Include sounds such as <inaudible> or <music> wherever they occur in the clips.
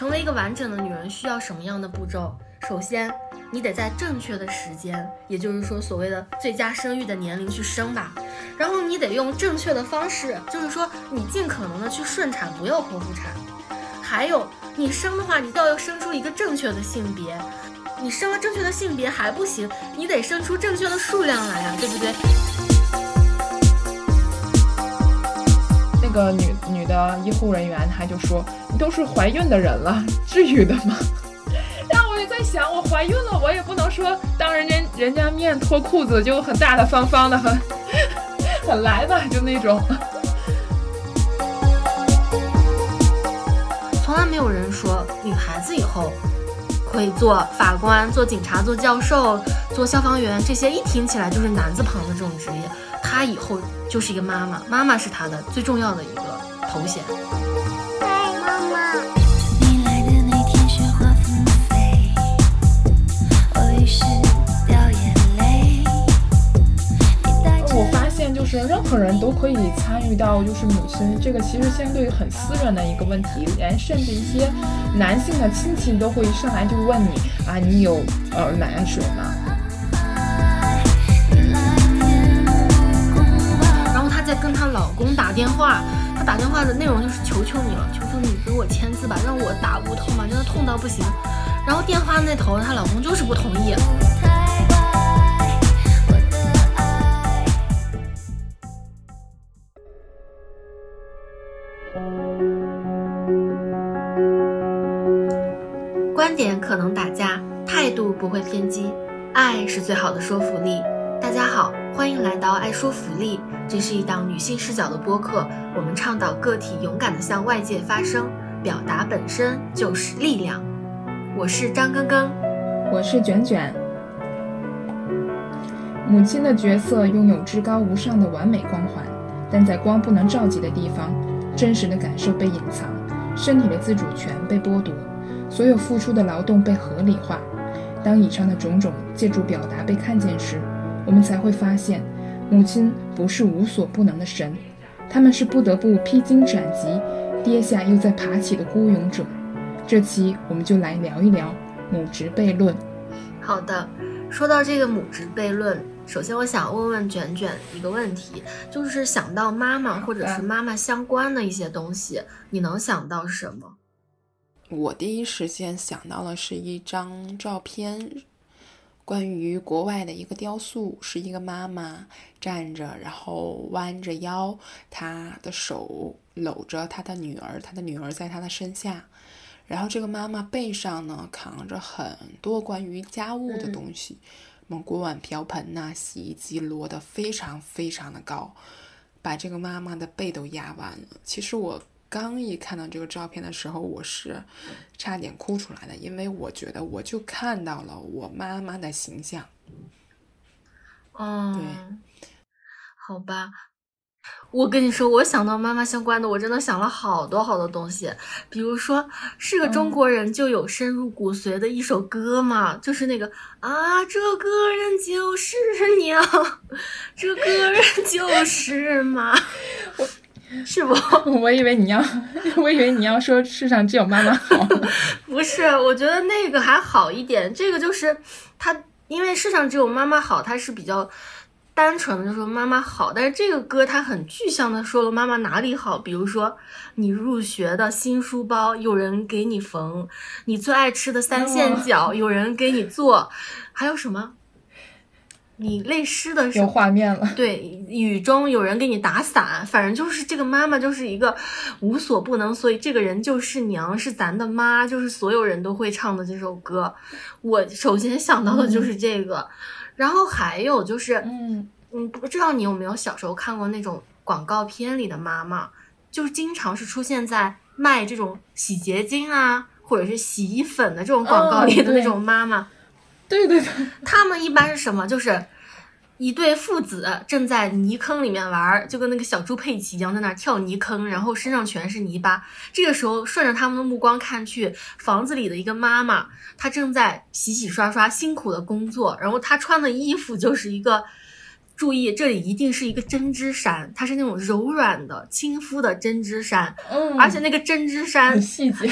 成为一个完整的女人需要什么样的步骤？首先，你得在正确的时间，也就是说所谓的最佳生育的年龄去生吧。然后你得用正确的方式，就是说你尽可能的去顺产，不要剖腹产。还有，你生的话，你都要生出一个正确的性别。你生了正确的性别还不行，你得生出正确的数量来呀，对不对？个女女的医护人员，她就说：“你都是怀孕的人了，至于的吗？”然后我就在想，我怀孕了，我也不能说当人家人家面脱裤子就很大大方方的，很 <laughs> 很来吧，就那种。从来没有人说女孩子以后。可以做法官、做警察、做教授、做消防员，这些一听起来就是男字旁的这种职业。她以后就是一个妈妈，妈妈是她的最重要的一个头衔。嗨，妈妈。我发现，就是任何人都可以参与到，就是母亲这个其实相对于很私人的一个问题，连甚至一些男性的亲戚都会上来就问你啊，你有呃奶水吗？在跟她老公打电话，她打电话的内容就是求求你了，求求你给我签字吧，让我打无痛吧，真的痛到不行。然后电话那头她老公就是不同意。观点可能打架，态度不会偏激，爱是最好的说服力。大家好，欢迎来到爱说福利，这是一档女性视角的播客。我们倡导个体勇敢地向外界发声，表达本身就是力量。我是张根根，我是卷卷。母亲的角色拥有至高无上的完美光环，但在光不能照及的地方，真实的感受被隐藏，身体的自主权被剥夺。所有付出的劳动被合理化。当以上的种种借助表达被看见时，我们才会发现，母亲不是无所不能的神，他们是不得不披荆斩棘、跌下又再爬起的孤勇者。这期我们就来聊一聊母职悖论。好的，说到这个母职悖论，首先我想问问卷卷一个问题，就是想到妈妈或者是妈妈相关的一些东西，你能想到什么？我第一时间想到的是一张照片，关于国外的一个雕塑，是一个妈妈站着，然后弯着腰，她的手搂着她的女儿，她的女儿在她的身下，然后这个妈妈背上呢扛着很多关于家务的东西，什么锅碗瓢盆呐，洗衣机摞得非常非常的高，把这个妈妈的背都压弯了。其实我。刚一看到这个照片的时候，我是差点哭出来的，因为我觉得我就看到了我妈妈的形象。嗯，对，好吧，我跟你说，我想到妈妈相关的，我真的想了好多好多东西，比如说是个中国人就有深入骨髓的一首歌嘛，就是那个啊，这个人就是娘，这个人就是妈。<laughs> <laughs> <laughs> 是不？<laughs> 我以为你要，<laughs> 我以为你要说世上只有妈妈好。不是，我觉得那个还好一点。这个就是他，因为世上只有妈妈好，他是比较单纯的，就说妈妈好。但是这个歌它很具象的说了妈妈哪里好，比如说你入学的新书包有人给你缝，你最爱吃的三线饺有人给你做，还有什么？你泪湿的时候有画面了，对，雨中有人给你打伞，反正就是这个妈妈就是一个无所不能，所以这个人就是娘，是咱的妈，就是所有人都会唱的这首歌。我首先想到的就是这个，然后还有就是，嗯嗯，不知道你有没有小时候看过那种广告片里的妈妈，就是经常是出现在卖这种洗洁精啊，或者是洗衣粉的这种广告里的那种妈妈。对对对，<laughs> 他们一般是什么？就是一对父子正在泥坑里面玩，就跟那个小猪佩奇一样，在那跳泥坑，然后身上全是泥巴。这个时候，顺着他们的目光看去，房子里的一个妈妈，她正在洗洗刷刷辛苦的工作，然后她穿的衣服就是一个注意，这里一定是一个针织衫，它是那种柔软的、亲肤的针织衫，嗯，而且那个针织衫很细节，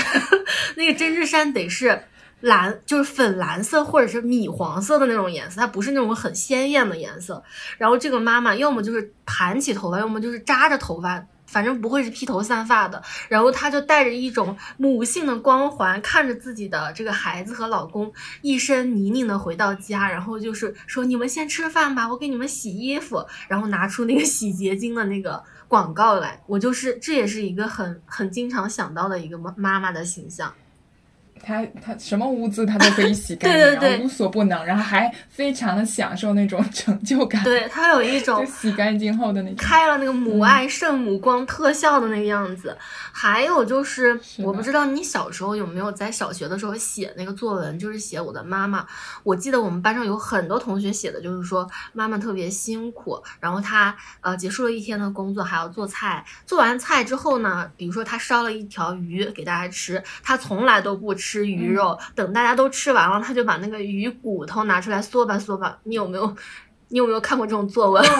那个针织衫得是蓝，就是粉蓝色或者是米黄色的那种颜色，它不是那种很鲜艳的颜色。然后这个妈妈要么就是盘起头发，要么就是扎着头发，反正不会是披头散发的。然后她就带着一种母性的光环，看着自己的这个孩子和老公一身泥泞的回到家，然后就是说：“你们先吃饭吧，我给你们洗衣服。”然后拿出那个洗洁精的那个广告来。我就是这也是一个很很经常想到的一个妈妈妈的形象。他他什么污渍他都可以洗干净，<laughs> 对对对然后无所不能，然后还非常的享受那种成就感，对，它有一种 <laughs> 就洗干净后的那种。开了那个母爱圣母光特效的那个样子。还有就是，是我不知道你小时候有没有在小学的时候写那个作文，就是写我的妈妈。我记得我们班上有很多同学写的就是说妈妈特别辛苦，然后她呃结束了一天的工作还要做菜，做完菜之后呢，比如说她烧了一条鱼给大家吃，她从来都不吃鱼肉，等大家都吃完了，他就把那个鱼骨头拿出来嗦吧嗦吧。你有没有？你有没有看过这种作文？<laughs>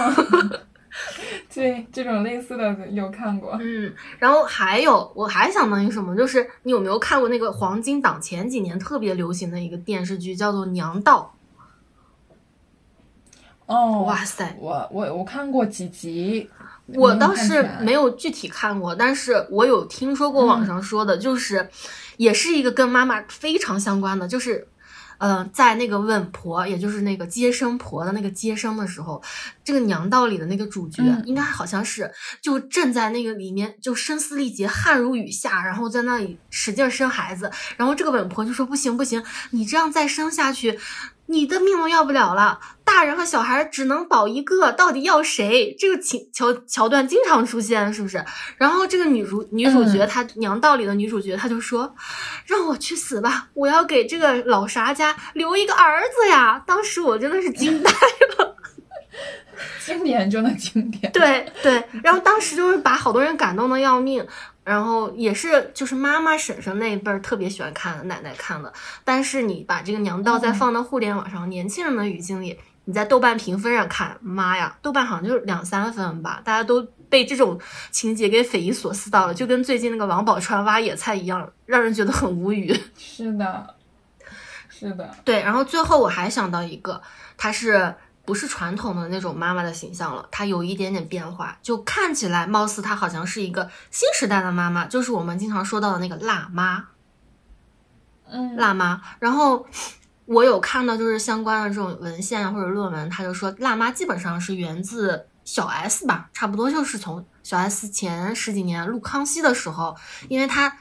<laughs> 对，这种类似的有看过。嗯，然后还有，我还想到一个什么，就是你有没有看过那个黄金档前几年特别流行的一个电视剧，叫做《娘道哦，哇塞我我我看过几集，》。我倒是没有有具体看过，但是我有听说过网上说的，就是也是一个跟妈妈非常相关的，就是。呃，在那个稳婆，也就是那个接生婆的那个接生的时候，这个娘道里的那个主角，嗯应该好像是就正在那个里面就声嘶力竭、汗如雨下，然后在那里使劲生孩子。然后这个稳婆就说：“不行不行，你这样再生下去，你的命都要不了了。大人和小孩只能保一个，到底要谁？这个情桥桥段经常出现，是不是？然后这个女主女主角，嗯她娘道里的女主角，她就说：“让我去死吧，我要给这个老啥家留一个儿子呀！”当时我真的是惊呆了。<laughs> 经典中的经典。对对，然后当时就是把好多人感动的要命，然后也是就是妈妈婶婶那一辈儿特别喜欢看的，奶奶看的。但是你把这个娘道再嗯放到互联网上，年轻人的语境里，你在豆瓣评分上看，妈呀，豆瓣好像就是两三分吧，大家都被这种情节给匪夷所思到了，就跟最近那个王宝钏挖野菜一样，让人觉得很无语。是的，是的，对，然后最后我还想到一个，她是不是传统的那种妈妈的形象了？她有一点点变化，就看起来貌似她好像是一个新时代的妈妈，就是我们经常说到的那个辣妈。嗯，辣妈。然后我有看到就是相关的这种文献啊或者论文，他就说辣妈基本上是源自小 S 吧，差不多就是从小 S 前十几年录康熙的时候，因为她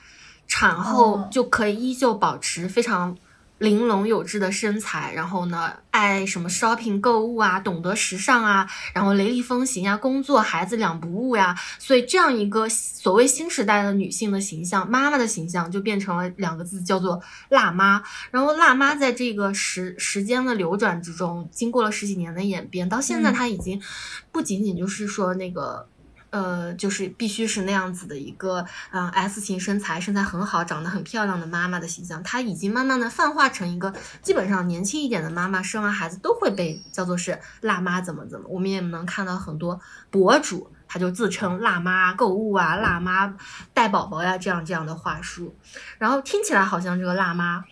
产后哦就可以依旧保持非常。玲珑有致的身材，然后呢，爱什么 shopping 购物啊，懂得时尚啊，然后雷厉风行啊，工作孩子两不误呀，所以这样一个所谓新时代的女性的形象，妈妈的形象就变成了两个字，叫做辣妈。然后辣妈在这个时时间的流转之中，经过了十几年的演变，到现在嗯她已经不仅仅就是说那个。呃，就是必须是那样子的一个，嗯、S 型身材，身材很好，长得很漂亮的妈妈的形象，她已经慢慢的泛化成一个基本上年轻一点的妈妈，生完孩子都会被叫做是辣妈怎么怎么。我们也能看到很多博主，他就自称辣妈购物啊，辣妈带宝宝呀，这样这样的话术，然后听起来好像这个辣妈。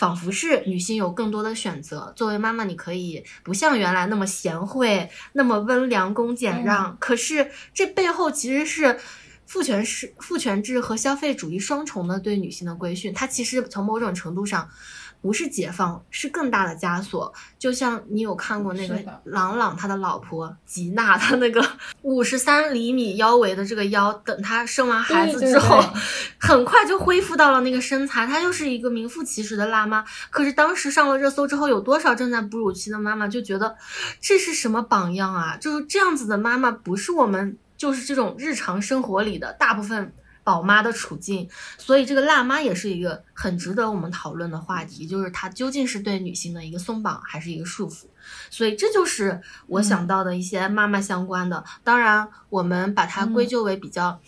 仿佛是女性有更多的选择。作为妈妈，你可以不像原来那么贤惠，那么温良恭俭让。可是这背后其实是父权是父权制和消费主义双重的对女性的规训。它其实从某种程度上不是解放，是更大的枷锁。就像你有看过那个朗朗他的老婆吉娜，她那个五十三厘米腰围的这个腰，等她生完孩子对对之后，对 <laughs> 很快就恢复到了那个身材。她就是一个名副其实的辣妈。可是当时上了热搜之后，有多少正在哺乳期的妈妈就觉得这是什么榜样啊？就是这样子的妈妈，不是我们就是这种日常生活里的大部分宝妈的处境。所以这个辣妈也是一个很值得我们讨论的话题，就是它究竟是对女性的一个松绑还是一个束缚？所以这就是我想到的一些妈妈相关的。当然，我们把它归咎为比较。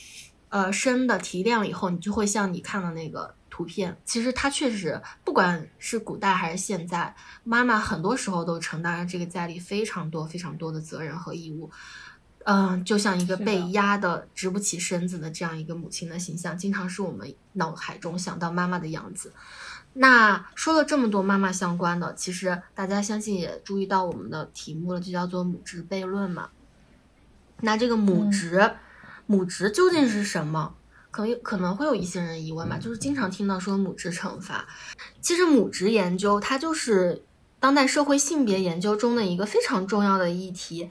呃，深的提炼了以后，你就会像你看的那个图片。其实它确实，不管是古代还是现在，妈妈很多时候都承担了这个家里非常多非常多的责任和义务。嗯，就像一个被压的直不起身子的这样一个母亲的形象，经常是我们脑海中想到妈妈的样子。那说了这么多妈妈相关的，其实大家相信也注意到我们的题目了，就叫做母职悖论嘛。那这个母嗯职，母职究竟是什么？可能可能会有一些人疑问吧，就是经常听到说母职惩罚，其实母职研究它就是当代社会性别研究中的一个非常重要的议题。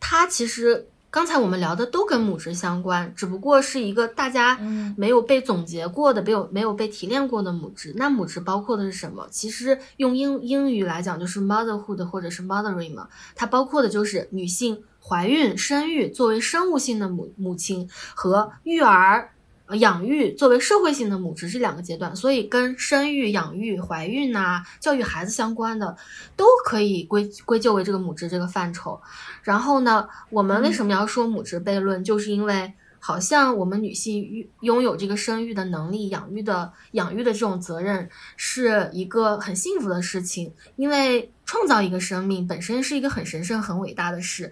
它其实刚才我们聊的都跟母职相关，只不过是一个大家嗯没有被总结过的、没有没有被提炼过的母职。那母职包括的是什么？其实用英英语来讲就是 motherhood 或者是 mothering 嘛，它包括的就是女性怀孕、生育作为生物性的母母亲和育儿。呃养育作为社会性的母职这两个阶段，所以跟生育、养育、怀孕呐、教育孩子相关的，都可以归归咎为这个母职这个范畴。然后呢，我们为什么要说母职悖论？就是因为好像我们女性拥拥有这个生育的能力、养育的养育的这种责任，是一个很幸福的事情。因为创造一个生命本身是一个很神圣、很伟大的事。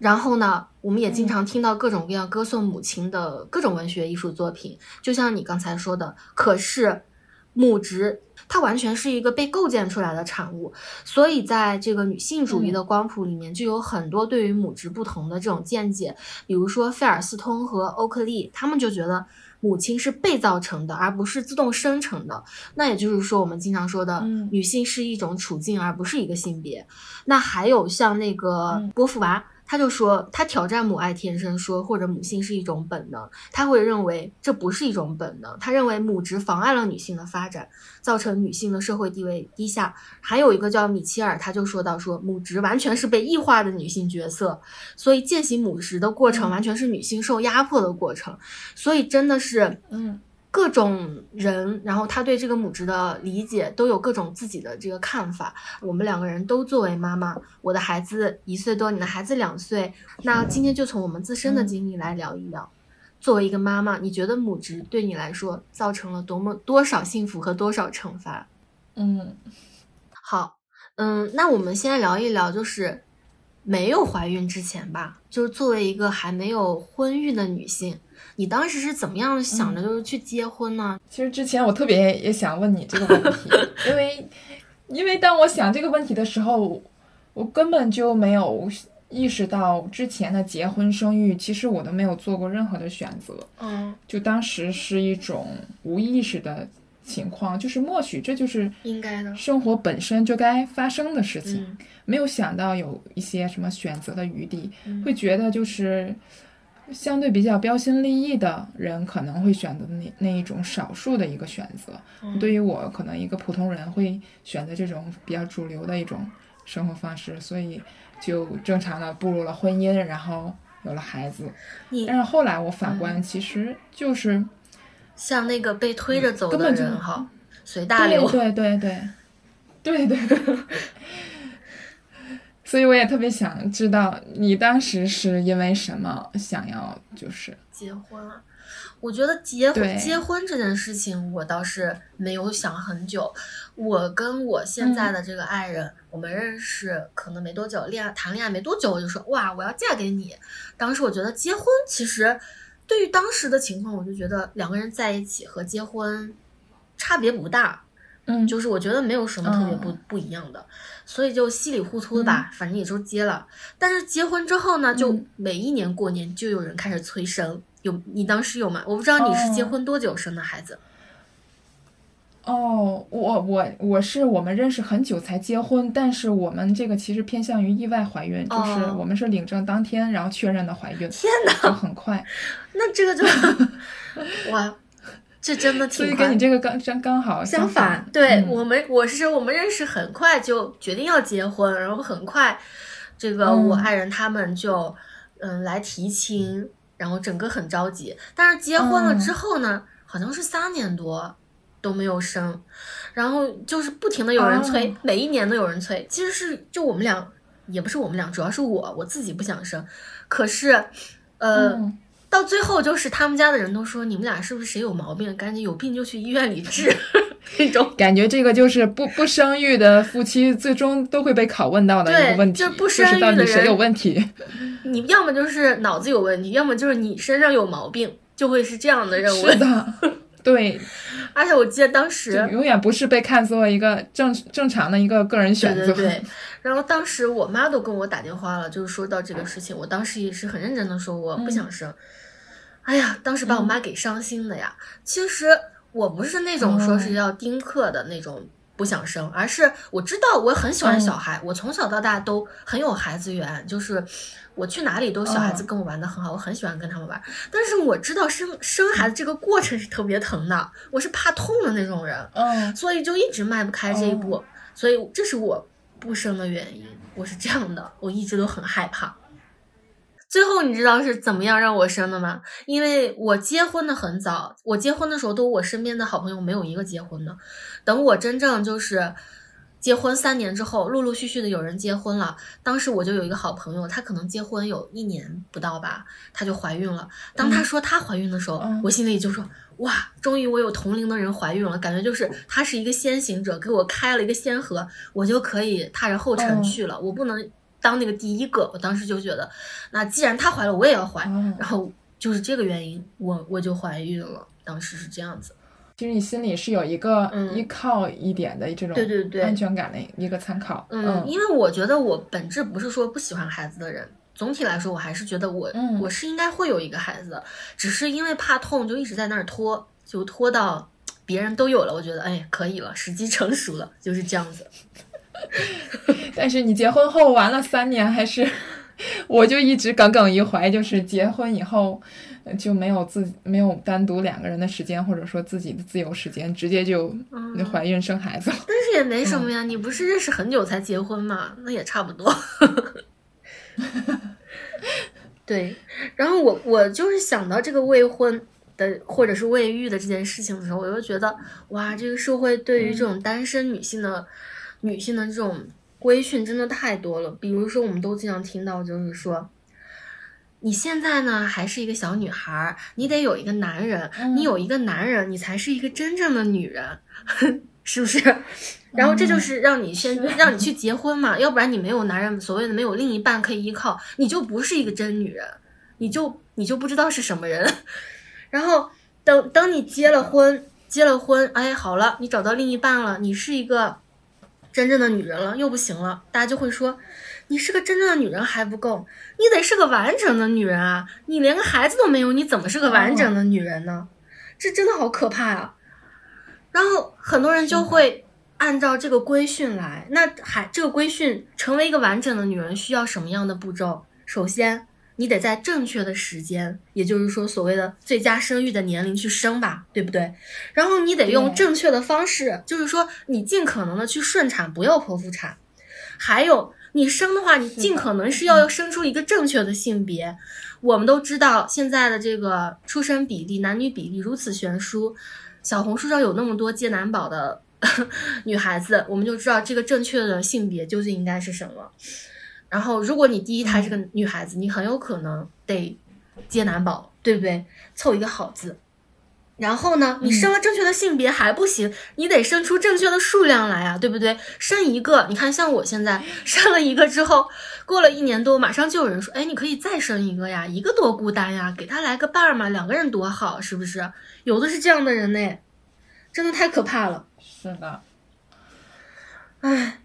然后呢，我们也经常听到各种各样歌颂母亲的各种文学艺术作品，就像你刚才说的。可是，母职它完全是一个被构建出来的产物，所以在这个女性主义的光谱里面，就有很多对于母职不同的这种见解。比如说费尔斯通和欧克利，他们就觉得母亲是被造成的，而不是自动生成的。那也就是说，我们经常说的，嗯女性是一种处境，而不是一个性别。那还有像那个嗯波伏娃。他就说，他挑战母爱天生说，或者母性是一种本能，他会认为这不是一种本能，他认为母职妨碍了女性的发展，造成女性的社会地位低下。还有一个叫米切尔，他就说到说，母职完全是被异化的女性角色，所以践行母职的过程嗯。完全是女性受压迫的过程，所以真的是嗯各种人，然后他对这个母职的理解都有各种自己的这个看法。我们两个人都作为妈妈，我的孩子一岁多，你的孩子两岁，那今天就从我们自身的经历来聊一聊。作为一个妈妈，你觉得母职对你来说造成了多么多少幸福和多少惩罚？嗯好，嗯，那我们先来聊一聊，就是没有怀孕之前吧，就是作为一个还没有婚育的女性，你当时是怎么样想着就是去结婚呢？其实之前我特别也想问你这个问题，因为因为当我想这个问题的时候，我根本就没有意识到之前的结婚生育，其实我都没有做过任何的选择，嗯，就当时是一种无意识的情况，就是默许这就是应该的。生活本身就该发生的事情，嗯没有想到有一些什么选择的余地，嗯会觉得就是相对比较标新立异的人可能会选择那那一种少数的一个选择。嗯对于我，可能一个普通人会选择这种比较主流的一种生活方式，所以就正常的步入了婚姻，然后有了孩子。你但是后来我反观，其实就是像那个被推着走的人哈，随大流。对对对对对对。所以我也特别想知道，你当时是因为什么想要就是结婚啊。我觉得结婚结婚这件事情，我倒是没有想很久。我跟我现在的这个爱人，我们认识可能没多久，恋爱谈恋爱没多久，我就说哇，我要嫁给你。当时我觉得结婚其实对于当时的情况，我就觉得两个人在一起和结婚差别不大，嗯就是我觉得没有什么特别不、嗯不一样的，所以就稀里糊涂的吧，反正也就结了。但是结婚之后呢，就嗯每一年过年就有人开始催生，有你当时有吗？我不知道你是结哦婚多久生的孩子。哦，我我我是我们认识很久才结婚，但是我们这个其实偏向于意外怀孕，就是哦我们是领证当天然后确认的怀孕，天就哪，很快，那这个就 <laughs> 哇，这真的挺快所以跟你。这个刚刚刚好相反，对、嗯我们，我是我们认识很快就决定要结婚，然后很快，这个嗯我爱人他们就嗯来提亲，然后整个很着急。但是结婚了嗯之后呢，好像是三年多都没有生，然后就是不停的有人催，哦每一年都有人催。其实是就我们俩，也不是我们俩，主要是我我自己不想生，可是呃。嗯到最后就是他们家的人都说你们俩是不是谁有毛病，赶紧有病就去医院里治 <laughs> 那种。感觉这个就是不不生育的夫妻最终都会被拷问到的一个问题，就是不就是生育的人到底谁有问题？<laughs> 你要么就是脑子有问题，要么就是你身上有毛病，就会是这样的任务。是的，<laughs> 对，而且我记得当时，永远不是被看作一个正正常的一个个人选择。对对对，<laughs> 然后当时我妈都跟我打电话了，就是说到这个事情，我当时也是很认真的说我不想生。哎呀，当时把我妈给伤心的呀。其实我不是那种说是要丁克的那种不想生，而是我知道我很喜欢小孩，我从小到大都很有孩子缘，就是我去哪里都小孩子跟我玩的很好，我很喜欢跟他们玩。但是我知道生生孩子这个过程是特别疼的，我是怕痛的那种人。嗯，所以就一直迈不开这一步，所以这是我不生的原因。我是这样的，我一直都很害怕。最后你知道是怎么样让我生的吗？因为我结婚的很早，我结婚的时候都我身边的好朋友没有一个结婚的。等我真正就是结婚三年之后，陆陆续续的有人结婚了。当时我就有一个好朋友，她可能结婚有一年不到吧，她就怀孕了。当她说她怀孕的时候，嗯我心里就说。哇，终于我有同龄的人怀孕了，感觉就是她是一个先行者，给我开了一个先河，我就可以踏着后尘去了。我不能当那个第一个，我当时就觉得，那既然她怀了，我也要怀。哦然后就是这个原因，我我就怀孕了。当时是这样子。其实你心里是有一个嗯依靠一点的这种对对对安全感的一个参考。嗯，因为我觉得我本质不是说不喜欢孩子的人，总体来说，我还是觉得我、嗯我是应该会有一个孩子的，只是因为怕痛，就一直在那儿拖，就拖到别人都有了，我觉得哎可以了，时机成熟了，就是这样子。<laughs> 但是你结婚后玩了三年，还是 <laughs> 我就一直耿耿于怀，就是结婚以后呃就没有自没有单独两个人的时间，或者说自己的自由时间，直接就嗯怀孕生孩子了。<laughs> 但是也没什么呀，你不是认识很久才结婚嘛，那也差不多。对，然后我我就是想到这个未婚的或者是未育的这件事情的时候，我就觉得哇，这个社会对于这种单身女性的、女性的这种规训真的太多了。比如说，我们都经常听到，就是说。你现在呢还是一个小女孩儿，你得有一个男人，你有一个男人，你才是一个真正的女人，<laughs> 是不是？然后这就是让你先让你去结婚嘛，要不然你没有男人，所谓的没有另一半可以依靠，你就不是一个真女人，你就你就不知道是什么人。<laughs> 然后等等你结了婚，结了婚，哎，好了，你找到另一半了，你是一个真正的女人了，又不行了，大家就会说。你是个真正的女人还不够，你得是个完整的女人啊！你连个孩子都没有，你怎么是个完整的女人呢？这真的好可怕啊！然后很多人就会按照这个规训来，那还这个规训成为一个完整的女人需要什么样的步骤？首先，你得在正确的时间，也就是说所谓的最佳生育的年龄去生吧，对不对？然后你得用正确的方式，就是说你尽可能的去顺产，不要剖腹产。还有。你生的话，你尽可能是要生出一个正确的性别。我们都知道现在的这个出生比例、男女比例如此悬殊，小红书上有那么多接男宝的 <laughs> 女孩子，我们就知道这个正确的性别究竟应该是什么。然后，如果你第一胎是个女孩子，你很有可能得接男宝，对不对？凑一个好字。然后呢，你生了正确的性别还不行，你得生出正确的数量来啊，对不对？生一个，你看像我现在 <laughs> 生了一个之后，过了一年多，马上就有人说，哎，你可以再生一个呀，一个多孤单呀，给他来个伴儿嘛，两个人多好，是不是？有的是这样的人呢，真的太可怕了。是的，唉，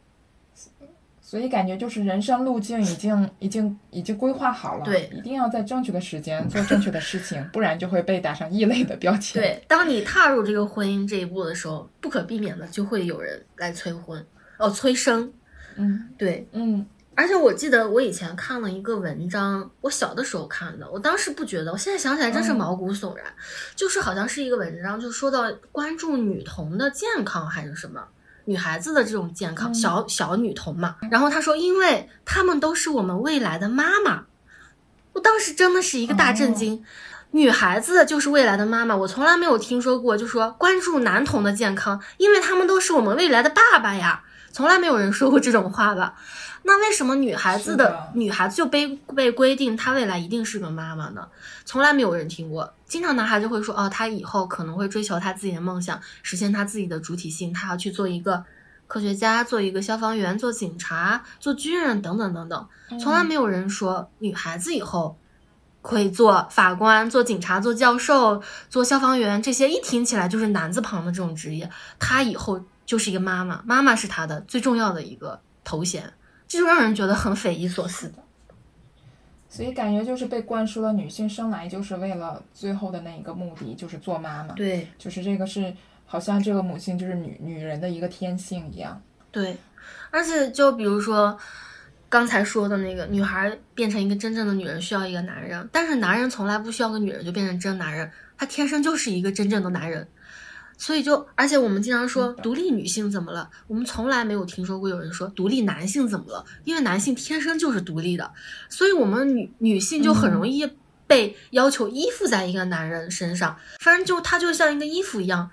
所以感觉就是人生路径已经已经已经规划好了，对一定要在正确的时间做正确的事情，不然就会被打上异类的标签。，对，当你踏入这个婚姻这一步的时候，不可避免的就会有人来催婚，哦，催生。嗯对，嗯而且我记得我以前看了一个文章，我小的时候看的，我当时不觉得，我现在想起来真是嗯毛骨悚然。就是好像是一个文章，就说到关注女童的健康还是什么，女孩子的这种健康，嗯小小女童嘛。然后他说，因为她们都是我们未来的妈妈。我当时真的是一个大震惊。女孩子就是未来的妈妈，我从来没有听说过，就说关注男童的健康，因为他们都是我们未来的爸爸呀。从来没有人说过这种话吧？那为什么女孩子是的女孩子就被被规定她未来一定是个妈妈呢？从来没有人听过。经常男孩就会说，哦，他以后可能会追求他自己的梦想，实现他自己的主体性，他要去做一个科学家，做一个消防员，做警察，做军人等等等等。从来没有人说女孩子以后可以做法官、做警察、做教授、做消防员，这些一听起来就是男字旁的这种职业，她以后就是一个妈妈，妈妈是她的最重要的一个头衔，这就让人觉得很匪夷所思。所以感觉就是被灌输了女性生来就是为了最后的那一个目的，就是做妈妈。对就是这个是好像这个母亲就是女女人的一个天性一样。对，而且就比如说刚才说的那个女孩变成一个真正的女人需要一个男人，但是男人从来不需要个女人就变成真男人，他天生就是一个真正的男人。所以就，而且我们经常说独立女性怎么了？我们从来没有听说过有人说独立男性怎么了，因为男性天生就是独立的，所以我们女女性就很容易被要求依附在一个男人身上，反正就他就像一个衣服一样，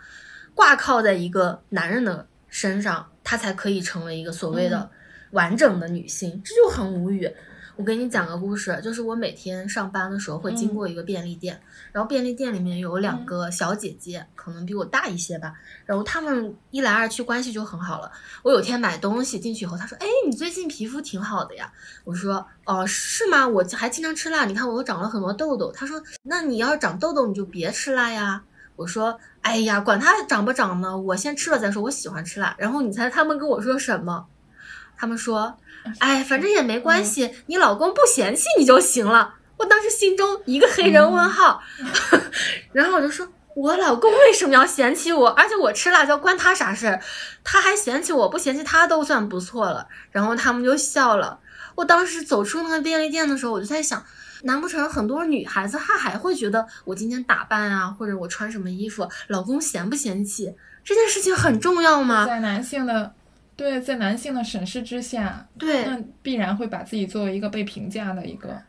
挂靠在一个男人的身上，他才可以成为一个所谓的完整的女性，这就很无语。我给你讲个故事，就是我每天上班的时候会经过一个便利店，然后便利店里面有两个小姐姐，可能比我大一些吧，然后她们一来二去关系就很好了。我有天买东西进去以后，她说：“哎，你最近皮肤挺好的呀。”我说：“哦，是吗？我还经常吃辣，你看我都长了很多痘痘。”她说：“那你要是长痘痘，你就别吃辣呀。”我说：“哎呀，管它长不长呢，我先吃了再说。我喜欢吃辣。”然后你猜他们跟我说什么？他们说：“哎，反正也没关系，你老公不嫌弃你就行了。”我当时心中一个黑人问号，<laughs> 然后我就说：“我老公为什么要嫌弃我？而且我吃辣椒关他啥事儿？他还嫌弃我，不嫌弃他都算不错了。”然后他们就笑了。我当时走出那个便利店的时候，我就在想，难不成很多女孩子她还会觉得我今天打扮啊，或者我穿什么衣服，老公嫌不嫌弃？这件事情很重要吗？在男性的对，在男性的审视之下，对，那必然会把自己作为一个被评价的一个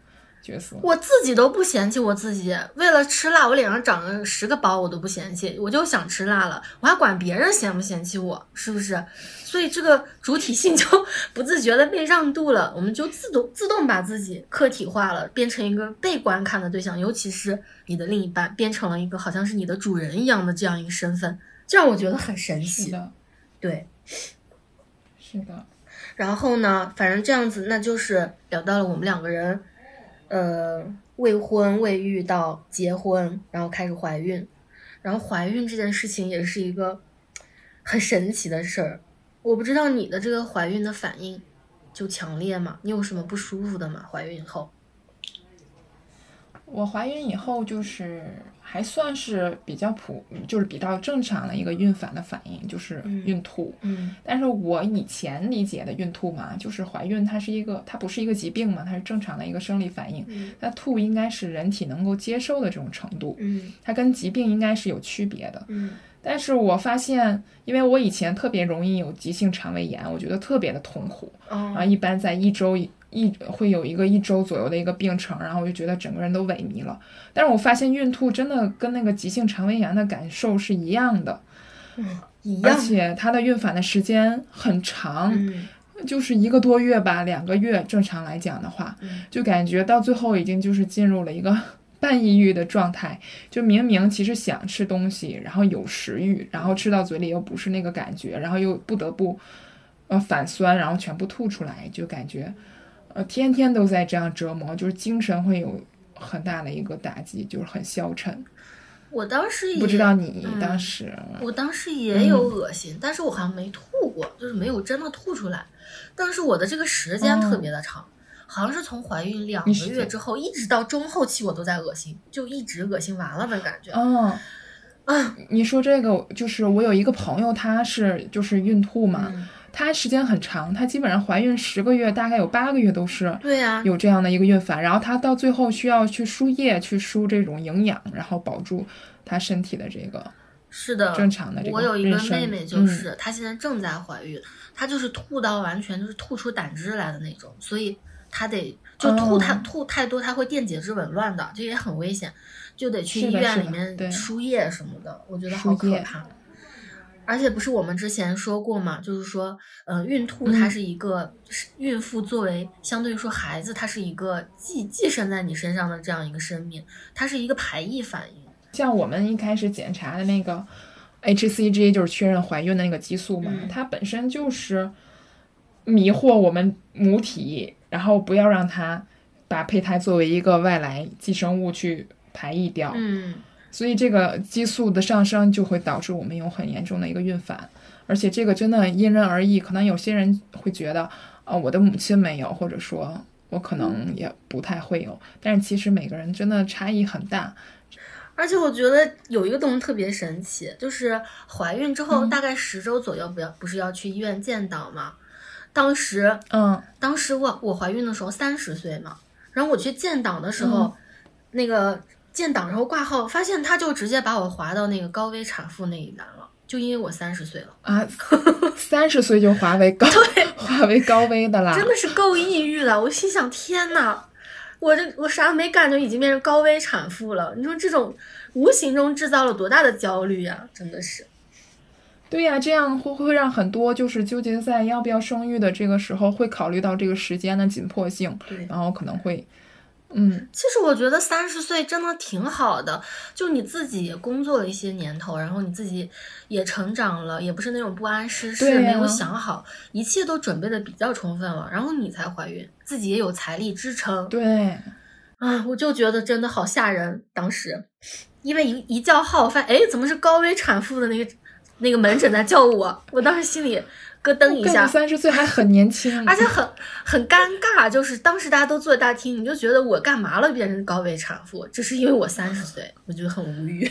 角色。我自己都不嫌弃我自己，为了吃辣，我脸上长了十个包，我都不嫌弃，我就想吃辣了，我还管别人嫌不嫌弃我，是不是？所以这个主体性就 <laughs> 不自觉的被让渡了，我们就自动自动把自己客体化了，变成一个被观看的对象，尤其是你的另一半，变成了一个好像是你的主人一样的这样一个身份，这让我觉得很神奇。的，对，是的，然后呢，反正这样子，那就是聊到了我们两个人，呃，未婚未育到结婚，然后开始怀孕，然后怀孕这件事情也是一个很神奇的事儿。我不知道你的这个怀孕的反应就强烈吗？你有什么不舒服的吗？怀孕后？我怀孕以后就是还算是比较普，就是比较正常的一个孕反的反应，就是嗯孕吐。嗯但是我以前理解的孕吐嘛，就是怀孕它是一个，它不是一个疾病嘛，它是正常的一个生理反应。嗯那吐应该是人体能够接受的这种程度，嗯它跟疾病应该是有区别的。嗯但是我发现，因为我以前特别容易有急性肠胃炎，我觉得特别的痛苦，然后哦一般在一周一会有一个一周左右的一个病程，然后我就觉得整个人都萎靡了。但是我发现孕吐真的跟那个急性肠胃炎的感受是一样的，而一样。而且它的孕反的时间很长，嗯就是一个多月吧，两个月。正常来讲的话，嗯就感觉到最后已经就是进入了一个 <laughs> 半抑郁的状态。就明明其实想吃东西，然后有食欲，然后吃到嘴里又不是那个感觉，然后又不得不呃反酸，然后全部吐出来，就感觉呃天天都在这样折磨，就是精神会有很大的一个打击，就是很消沉。我当时也不知道你嗯当时，我当时也有恶心，但是我好像没吐过，就是没有真的吐出来。但是我的这个时间特别的长，好像是从怀孕两个月之后，一直到中后期我都在恶心，就一直恶心完了的感觉。嗯，啊，你说这个就是我有一个朋友，她是就是孕吐嘛，嗯她时间很长，她基本上怀孕十个月，大概有八个月都是对呀、有这样的一个孕反，然后她到最后需要去输液，去输这种营养，然后保住她身体的这个是的，正常的这个我有一个妹妹，就是、她现在正在怀孕，她就是吐到完全就是吐出胆汁来的那种，所以她得就吐哦。太、吐太多，她会电解质紊乱的，这也很危险，就得去医院里面输液什么的，我觉得好可怕。而且不是我们之前说过嘛，就是说，呃，孕吐它是一个，是孕妇作为相对于说孩子，它是一个寄寄生在你身上的这样一个生命，它是一个排异反应。像我们一开始检查的那个 HCG，就是确认怀孕的那个激素嘛，嗯它本身就是迷惑我们母体，然后不要让它把胚胎作为一个外来寄生物去排异掉。嗯，所以这个激素的上升就会导致我们有很严重的一个孕反，而且这个真的因人而异，可能有些人会觉得，啊、我的母亲没有，或者说我可能也不太会有，但是其实每个人真的差异很大。而且我觉得有一个东西特别神奇，就是怀孕之后大概十周左右，不要不是要去医院建档吗？当时嗯，当时我我怀孕的时候三十岁嘛，然后我去建档的时候，那个建档然后挂号，发现他就直接把我划到那个高危产妇那一栏了，就因为我三十岁了，啊，三十岁就划为高，划为高危的啦。<laughs> 真的是够抑郁的。我心想，天呐，我这我啥没干就已经变成高危产妇了，你说这种无形中制造了多大的焦虑呀、真的是。对呀、这样会会让很多就是纠结在要不要生育的这个时候，会考虑到这个时间的紧迫性，对，然后可能会，嗯，其实我觉得三十岁真的挺好的，就你自己也工作了一些年头，然后你自己也成长了，也不是那种不谙世事，没有想好，一切都准备的比较充分了，然后你才怀孕，自己也有财力支撑。对，啊，我就觉得真的好吓人，当时，因为一一叫号，发现哎，怎么是高危产妇的那个那个门诊在叫我，我当时心里咯噔一下，三十岁还很年轻，而且很很尴尬，就是当时大家都坐在大厅，你就觉得我干嘛了变成高危产妇，只是因为我三十岁，我觉得很无语。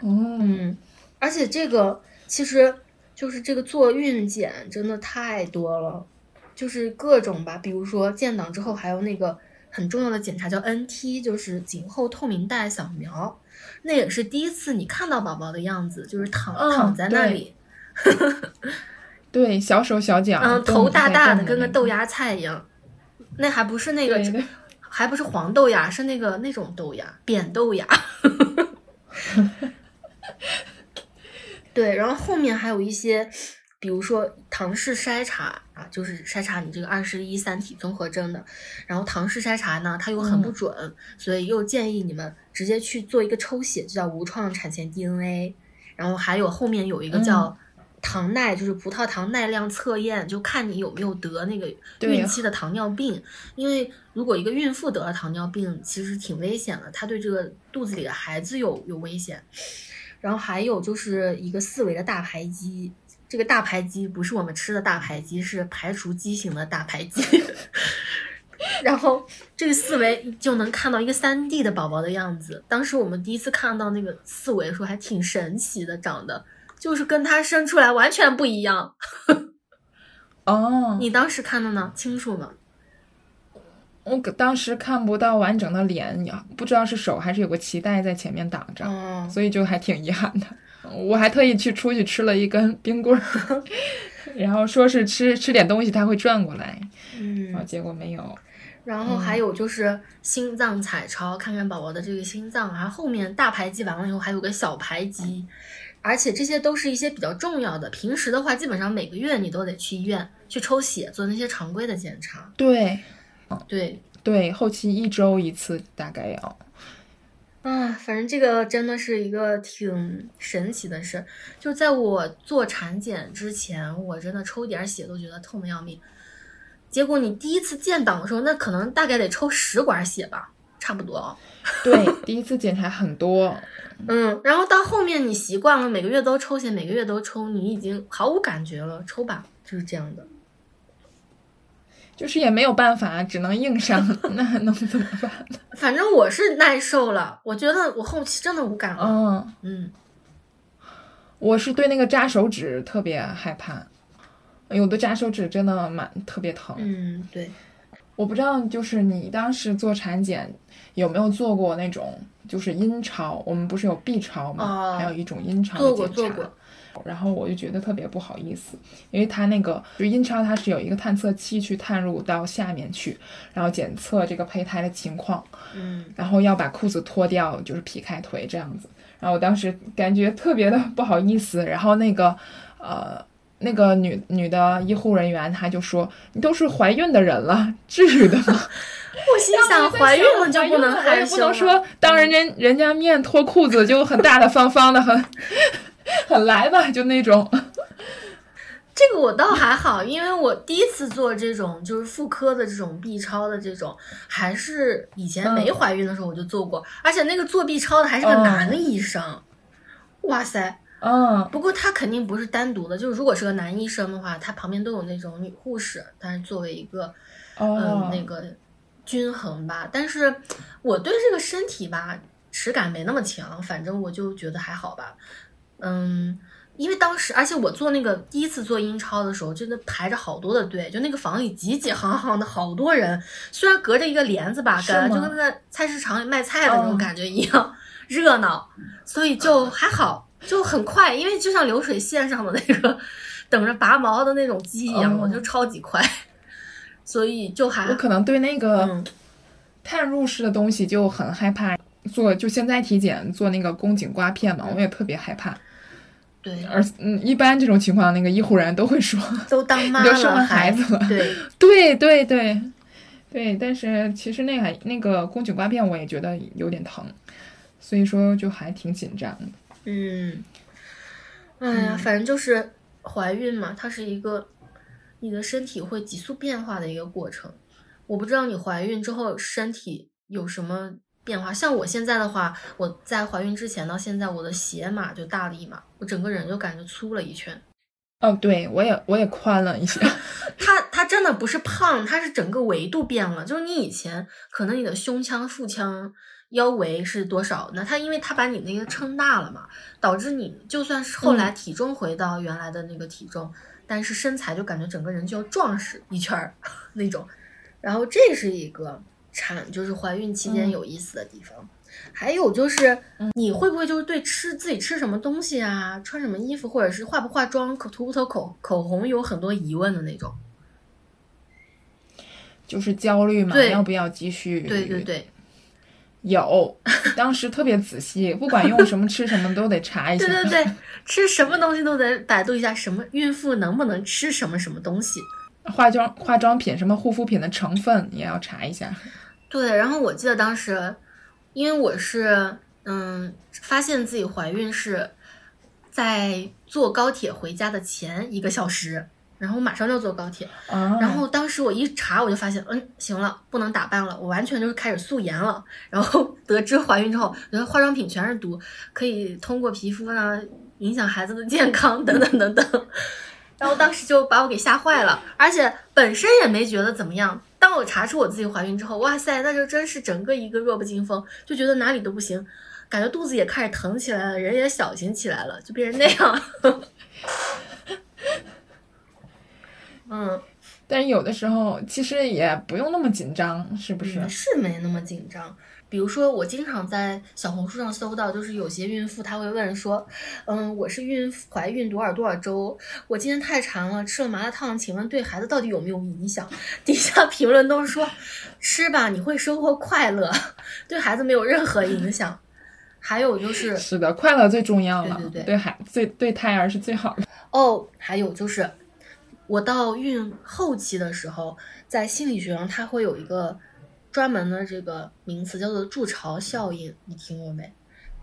哦，嗯，而且这个其实就是这个做孕检真的太多了，就是各种吧，比如说建档之后还有那个很重要的检查叫 NT，就是颈后透明带扫描，那也是第一次你看到宝宝的样子，就是躺、嗯躺在那对。里，<laughs> 对，小手小脚，嗯，头大大的，跟个豆芽菜一样。那还不是那个还不是黄豆芽，是那个那种豆芽，扁豆芽。<laughs> 对，然后后面还有一些，比如说唐氏筛查啊，就是筛查你这个二十一三体综合征的。然后唐氏筛查呢，它又很不准，所以又建议你们直接去做一个抽血，就叫无创产前 DNA。然后还有后面有一个叫糖耐，就是葡萄糖耐量测验，就看你有没有得那个孕期的糖尿病。因为如果一个孕妇得了糖尿病，其实挺危险的，她对这个肚子里的孩子有有危险。然后还有就是一个四维的大排畸，这个大排畸不是我们吃的大排畸，是排除畸形的大排畸。<laughs> 然后这个四维就能看到一个三 D 的宝宝的样子。当时我们第一次看到那个四维的时候，还挺神奇的，长得就是跟他生出来完全不一样。哦，<laughs> 你当时看的呢？清楚吗？我当时看不到完整的脸，不知道是手还是有个脐带在前面挡着，哦，<laughs> 所以就还挺遗憾的。我还特意去出去吃了一根冰棍儿，<laughs> 然后说是吃吃点东西它会转过来，嗯然后结果没有。然后还有就是心脏彩超，看看宝宝的这个心脏，然后后面大排畸完了以后还有个小排畸，而且这些都是一些比较重要的。平时的话，基本上每个月你都得去医院去抽血做那些常规的检查。对对，对，后期一周一次大概要。啊，反正这个真的是一个挺神奇的事。就在我做产检之前，我真的抽点儿血都觉得痛的要命。结果你第一次建档的时候，那可能大概得抽十管血吧，差不多哦。<laughs> 对，第一次检查很多，嗯，然后到后面你习惯了，每个月都抽血，每个月都抽，你已经毫无感觉了，抽吧，就是这样的。就是也没有办法，只能硬上，<laughs> 那还能怎么办呢？<laughs> 反正我是耐受了，我觉得我后期真的无感了。嗯，嗯，我是对那个扎手指特别害怕，有的扎手指真的蛮特别疼。嗯，对，我不知道，就是你当时做产检有没有做过那种就是阴超？我们不是有 B 超吗？啊还有一种阴超的检查做过。然后我就觉得特别不好意思，因为它那个就阴超它是有一个探测器去探入到下面去，然后检测这个胚胎的情况，嗯，然后要把裤子脱掉，就是劈开腿这样子。然后我当时感觉特别的不好意思，然后那个呃那个女女的医护人员她就说：“你都是怀孕的人了，至于的吗？”我心想，怀孕了就不能我也不害羞了能说当人家 <laughs> 人家面脱裤子就很大大方方的，很很来吧，就那种。这个我倒还好，因为我第一次做这种就是妇科的这种 B 超的这种，还是以前没怀孕的时候我就做过，而且那个做 B 超的还是个男的医生。哇塞！嗯不过他肯定不是单独的，就是如果是个男医生的话，他旁边都有那种女护士，但是作为一个嗯哦，那个均衡吧。但是我对这个身体吧耻感没那么强，反正我就觉得还好吧。嗯，因为当时，而且我做那个第一次做英超的时候，真的排着好多的队，就那个房里挤挤行行的好多人，虽然隔着一个帘子吧，是感觉就跟在菜市场里卖菜的那种哦感觉一样、热闹，所以就还好，就很快，因为就像流水线上的那个 <laughs> 等着拔毛的那种鸡一样，哦我就超级快，所以就还我可能对那个嗯探入式的东西就很害怕。做就现在体检做那个宫颈刮片嘛，我也特别害怕。对，而嗯，一般这种情况，那个医护人员都会说，都当妈了，<laughs> 都生完孩子了 <laughs> 对，对对对对。但是其实那个还那个宫颈刮片我也觉得有点疼，所以说就还挺紧张的。嗯，哎呀，反正就是怀孕嘛，它是一个你的身体会急速变化的一个过程。我不知道你怀孕之后身体有什么变化，像我现在的话，我在怀孕之前到现在，我的鞋码就大了一码，我整个人就感觉粗了一圈。哦，对我也我也宽了一些。<laughs> 它它真的不是胖，它是整个维度变了。就是你以前可能你的胸腔、腹腔、腰围是多少，那它因为它把你那个撑大了嘛，导致你就算是后来体重回到原来的那个体重，但是身材就感觉整个人就要壮实一圈儿 <laughs> 那种。然后这是一个产，就是怀孕期间嗯有意思的地方。还有就是，你会不会就是对吃自己吃什么东西啊，穿什么衣服，或者是化不化妆、口涂不涂口口红有很多疑问的那种？就是焦虑嘛，要不要继续？对对对有，<laughs> 当时特别仔细，不管用什么吃什么都得查一下。对对对，<laughs> 吃什么东西都得百度一下，什么孕妇能不能吃什么什么东西。化妆化妆品什么护肤品的成分也要查一下。对，然后我记得当时，因为我是嗯，发现自己怀孕是在坐高铁回家的前一个小时，然后我马上就要坐高铁，啊，然后当时我一查，我就发现，嗯，行了，不能打扮了，我完全就是开始素颜了。然后得知怀孕之后，觉得化妆品全是毒，可以通过皮肤呢影响孩子的健康 <laughs> 等等等等。然后当时就把我给吓坏了，而且本身也没觉得怎么样。当我查出我自己怀孕之后，哇塞，那就真是整个一个弱不禁风，就觉得哪里都不行，感觉肚子也开始疼起来了，人也小型起来了，就变成那样。嗯，但是有的时候其实也不用那么紧张，是不是？嗯是没那么紧张。比如说，我经常在小红书上搜到，就是有些孕妇她会问说，嗯，我是孕妇怀孕多少多少周，我今天太馋了，吃了麻辣烫，请问对孩子到底有没有影响？底下评论都是说，吃吧，你会收获快乐，对孩子没有任何影响。还有就是，是的，快乐最重要了，对对对孩最对胎儿是最好的。哦，还有就是，我到孕后期的时候，在心理学上它会有一个专门的这个名词，叫做筑巢效应，你听过没？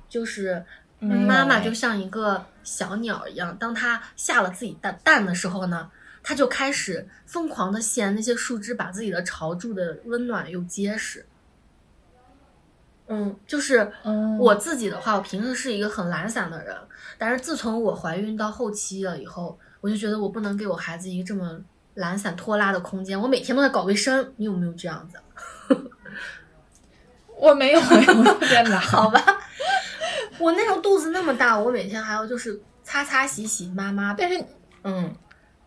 就是妈妈哎就像一个小鸟一样，当它下了自己的蛋的时候呢，它就开始疯狂的衔那些树枝，把自己的巢筑的温暖又结实。嗯，就是嗯我自己的话，我平时是一个很懒散的人，但是自从我怀孕到后期了以后，我就觉得我不能给我孩子一个这么懒散拖拉的空间，我每天都在搞卫生。你有没有这样子？<laughs> 我没有，我特别懒。<laughs> 好吧，我那时候肚子那么大，我每天还要就是擦擦洗洗抹抹，但是嗯，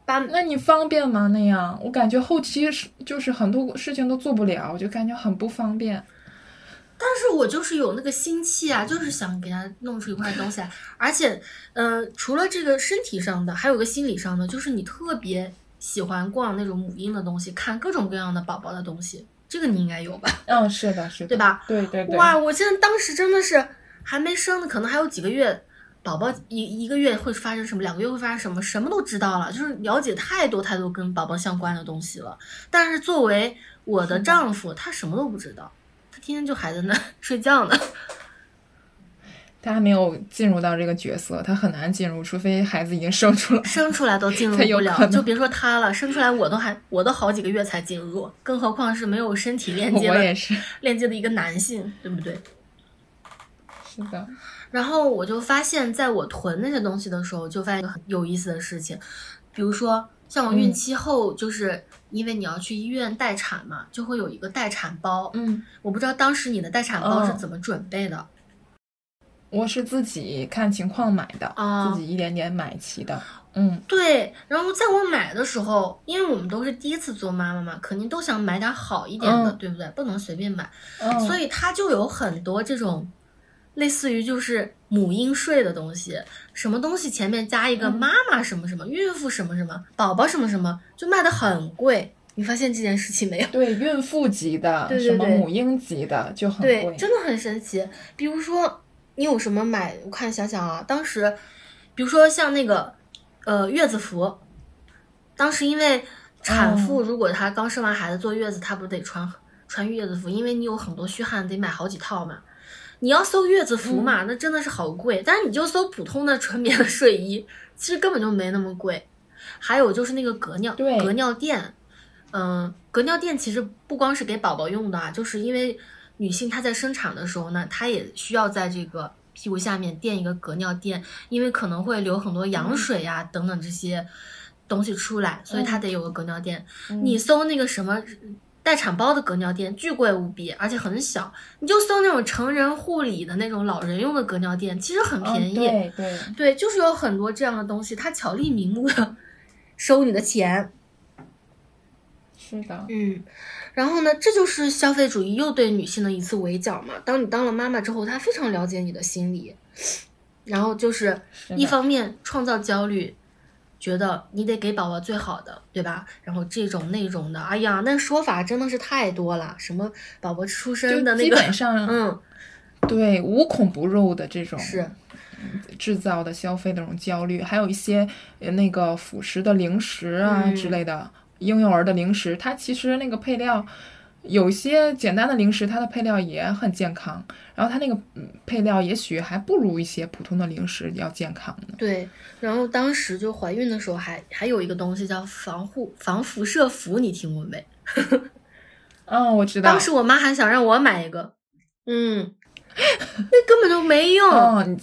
把那你方便吗？那样我感觉后期是就是很多事情都做不了，我就感觉很不方便。但是我就是有那个心气啊，就是想给他弄出一块东西来，而且，呃，除了这个身体上的，还有个心理上的，就是你特别喜欢逛那种母婴的东西，看各种各样的宝宝的东西，这个你应该有吧？嗯，是的，是的，对吧？对对对。哇，我现在当时真的是还没生呢，可能还有几个月，宝宝一一个月会发生什么，两个月会发生什么，什么都知道了，就是了解太多太多跟宝宝相关的东西了。但是作为我的丈夫，他什么都不知道。天天就还在那 <laughs> 睡觉呢，<laughs> 他还没有进入到这个角色，他很难进入，除非孩子已经生出来，生出来都进入 <laughs> 不了，就别说他了，生出来我都还我都好几个月才进入，更何况是没有身体链接的链接的一个男性，对不对？是的。然后我就发现，在我囤那些东西的时候，就发现一个很有意思的事情，比如说像我孕期后就是。因为你要去医院待产嘛，就会有一个待产包。嗯，我不知道当时你的待产包是怎么准备的。我是自己看情况买的，自己一点点买齐的。嗯，对。然后在我买的时候，因为我们都是第一次做妈妈嘛，肯定都想买点好一点的，对不对？不能随便买。所以它就有很多这种。类似于就是母婴税的东西，什么东西前面加一个妈妈什么什么，孕妇什么什么，宝宝什么什么，就卖的很贵。你发现这件事情没有？对，孕妇级的，对什么母婴级的就很贵，真的很神奇。比如说你有什么买？我看想想啊，当时，比如说像那个呃月子服，当时因为产妇如果她刚生完孩子坐月子，她不得穿穿月子服，因为你有很多虚汗，得买好几套嘛。你要搜月子服嘛，那真的是好贵。但是你就搜普通的纯棉的睡衣，其实根本就没那么贵。还有就是那个隔尿隔尿垫，嗯，隔尿垫其实不光是给宝宝用的啊，就是因为女性她在生产的时候呢，她也需要在这个屁股下面垫一个隔尿垫，因为可能会流很多羊水呀等等这些东西出来，所以她得有个隔尿垫。你搜那个什么？待产包的隔尿垫巨贵无比，而且很小，你就搜那种成人护理的那种老人用的隔尿垫，其实很便宜。对对对，就是有很多这样的东西，它巧立名目的收你的钱。是的，嗯，然后呢，这就是消费主义又对女性的一次围剿嘛。当你当了妈妈之后，她非常了解你的心理，然后就是一方面创造焦虑。觉得你得给宝宝最好的，对吧？然后这种那种的，哎呀，那说法真的是太多了。什么宝宝出生的那个，基本上，嗯，<laughs> 对，无孔不入的这种是制造的消费的这种焦虑，还有一些那个辅食的零食啊之类的，婴幼儿的零食，它其实那个配料。有些简单的零食，它的配料也很健康，然后它那个配料也许还不如一些普通的零食要健康呢。对，然后当时就怀孕的时候，还还有一个东西叫防护防辐射服，你听过没？嗯，<laughs> 我知道。当时我妈还想让我买一个，嗯，那根本就没用。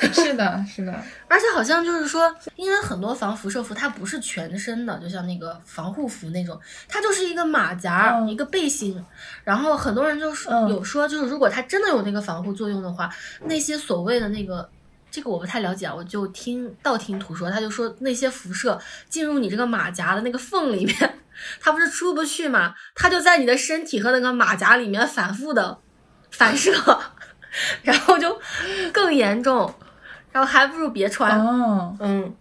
<laughs> 是的，是的，而且好像就是说，因为很多防辐射服它不是全身的，就像那个防护服那种，它就是一个马甲，一个背心。然后很多人就是有说，就是如果它真的有那个防护作用的话，那些所谓的那个，这个我不太了解，我就听道听途说，他就说那些辐射进入你这个马甲的那个缝里面，<laughs> 它不是出不去嘛，它就在你的身体和那个马甲里面反复的反射。<laughs> 然后就更严重，然后还不如别穿。哦，嗯，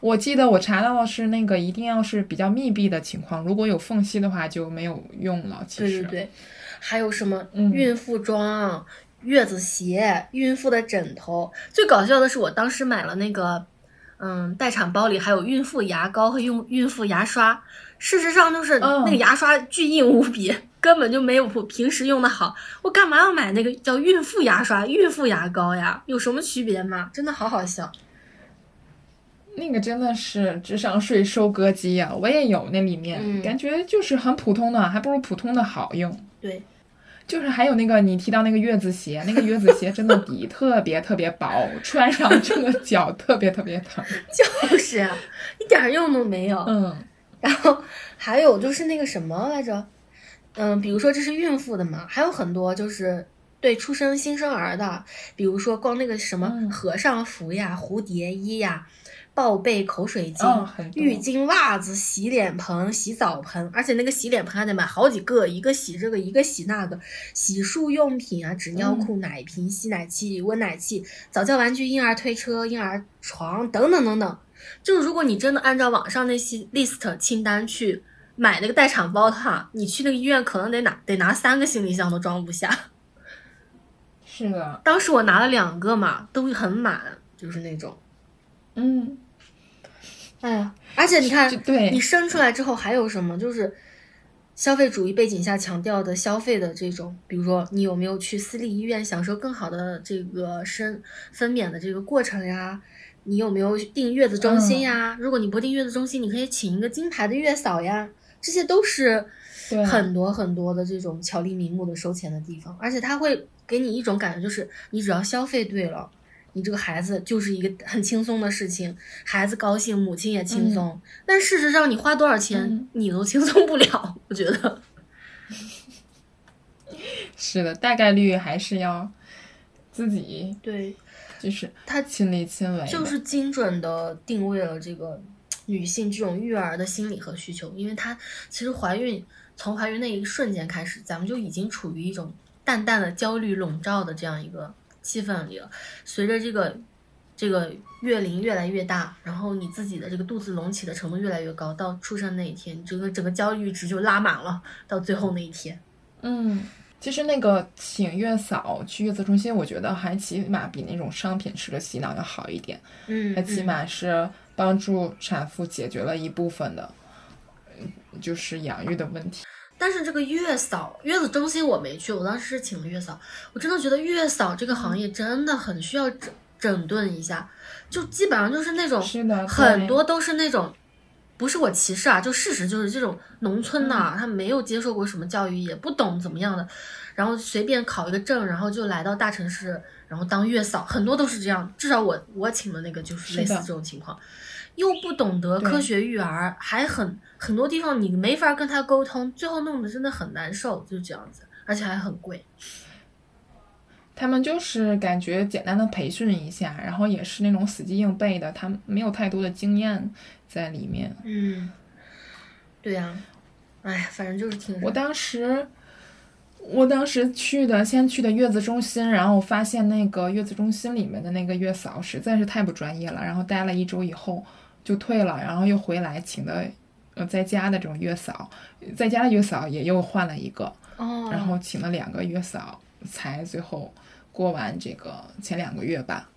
我记得我查到的是那个一定要是比较密闭的情况，如果有缝隙的话就没有用了。其实，对对对，还有什么孕妇装、月子鞋、孕妇的枕头。最搞笑的是，我当时买了那个，嗯，待产包里还有孕妇牙膏和用孕妇牙刷。事实上，就是那个牙刷巨硬无比。根本就没有我平时用的好，我干嘛要买那个叫孕妇牙刷、孕妇牙膏呀？有什么区别吗？真的好好笑。那个真的是智商税收割机呀！我也有那里面，感觉就是很普通的，还不如普通的好用。对，就是还有那个你提到那个月子鞋，那个月子鞋真的底特别特别薄，穿上真的脚特别特别疼。<laughs> 就是啊，一点用都没有。嗯，然后还有就是那个什么来着？嗯，比如说这是孕妇的嘛，还有很多就是对出生新生儿的，比如说光那个什么和尚服呀、蝴蝶衣呀，抱被口水巾、哦浴巾、袜子、洗脸盆、洗澡盆，而且那个洗脸盆还得买好几个，一个洗这个，一个洗那个，洗漱用品啊，纸尿裤、奶瓶、吸奶器、温奶器、早教玩具、婴儿推车、婴儿床等等等等。就是如果你真的按照网上那些 list 清单去买那个待产包的话，你去那个医院可能得拿得拿三个行李箱都装不下。<laughs> 是的，当时我拿了两个嘛，都很满，就是那种。嗯，哎呀，而且你看，对你生出来之后还有什么？就是消费主义背景下强调的消费的这种，比如说你有没有去私立医院享受更好的这个生分娩的这个过程呀？你有没有订月子中心呀？如果你不订月子中心，你可以请一个金牌的月嫂呀。这些都是很多很多的这种巧立名目的收钱的地方，而且他会给你一种感觉，就是你只要消费对了。你这个孩子就是一个很轻松的事情，孩子高兴，母亲也轻松。但事实上，你花多少钱，嗯你都轻松不了。我觉得，<laughs> 是的，大概率还是要自己对就是他亲力亲为，就是精准的定位了这个女性这种育儿的心理和需求，因为她其实怀孕从怀孕那一瞬间开始，咱们就已经处于一种淡淡的焦虑笼罩的这样一个气氛里了。随着这个这个月龄越来越大，然后你自己的这个肚子隆起的程度越来越高，到出生那一天，你整个整个焦虑值就拉满了，到最后那一天。嗯，其实那个请月嫂去月子中心，我觉得还起码比那种商品式的洗脑要好一点，嗯，它起嗯码是帮助产妇解决了一部分的，嗯就是养育的问题。但是这个月嫂月子中心我没去，我当时是请了月嫂，我真的觉得月嫂这个行业真的很需要整整顿一下，就基本上就是那种是的很多都是那种。不是我歧视啊，就事实就是这种农村呐、他没有接受过什么教育，也不懂怎么样的，然后随便考一个证，然后就来到大城市，然后当月嫂，很多都是这样。至少我我请的那个就是类似这种情况，又不懂得科学育儿，还很很多地方你没法跟他沟通，最后弄得真的很难受，就这样子，而且还很贵。他们就是感觉简单的培训一下，然后也是那种死记硬背的，他们没有太多的经验在里面。嗯，对呀、哎，反正就是挺我当时，我当时去的，先去的月子中心，然后发现那个月子中心里面的那个月嫂实在是太不专业了，然后待了一周以后就退了，然后又回来请的呃在家的这种月嫂，在家的月嫂也又换了一个，哦，然后请了两个月嫂，才最后过完这个前两个月吧。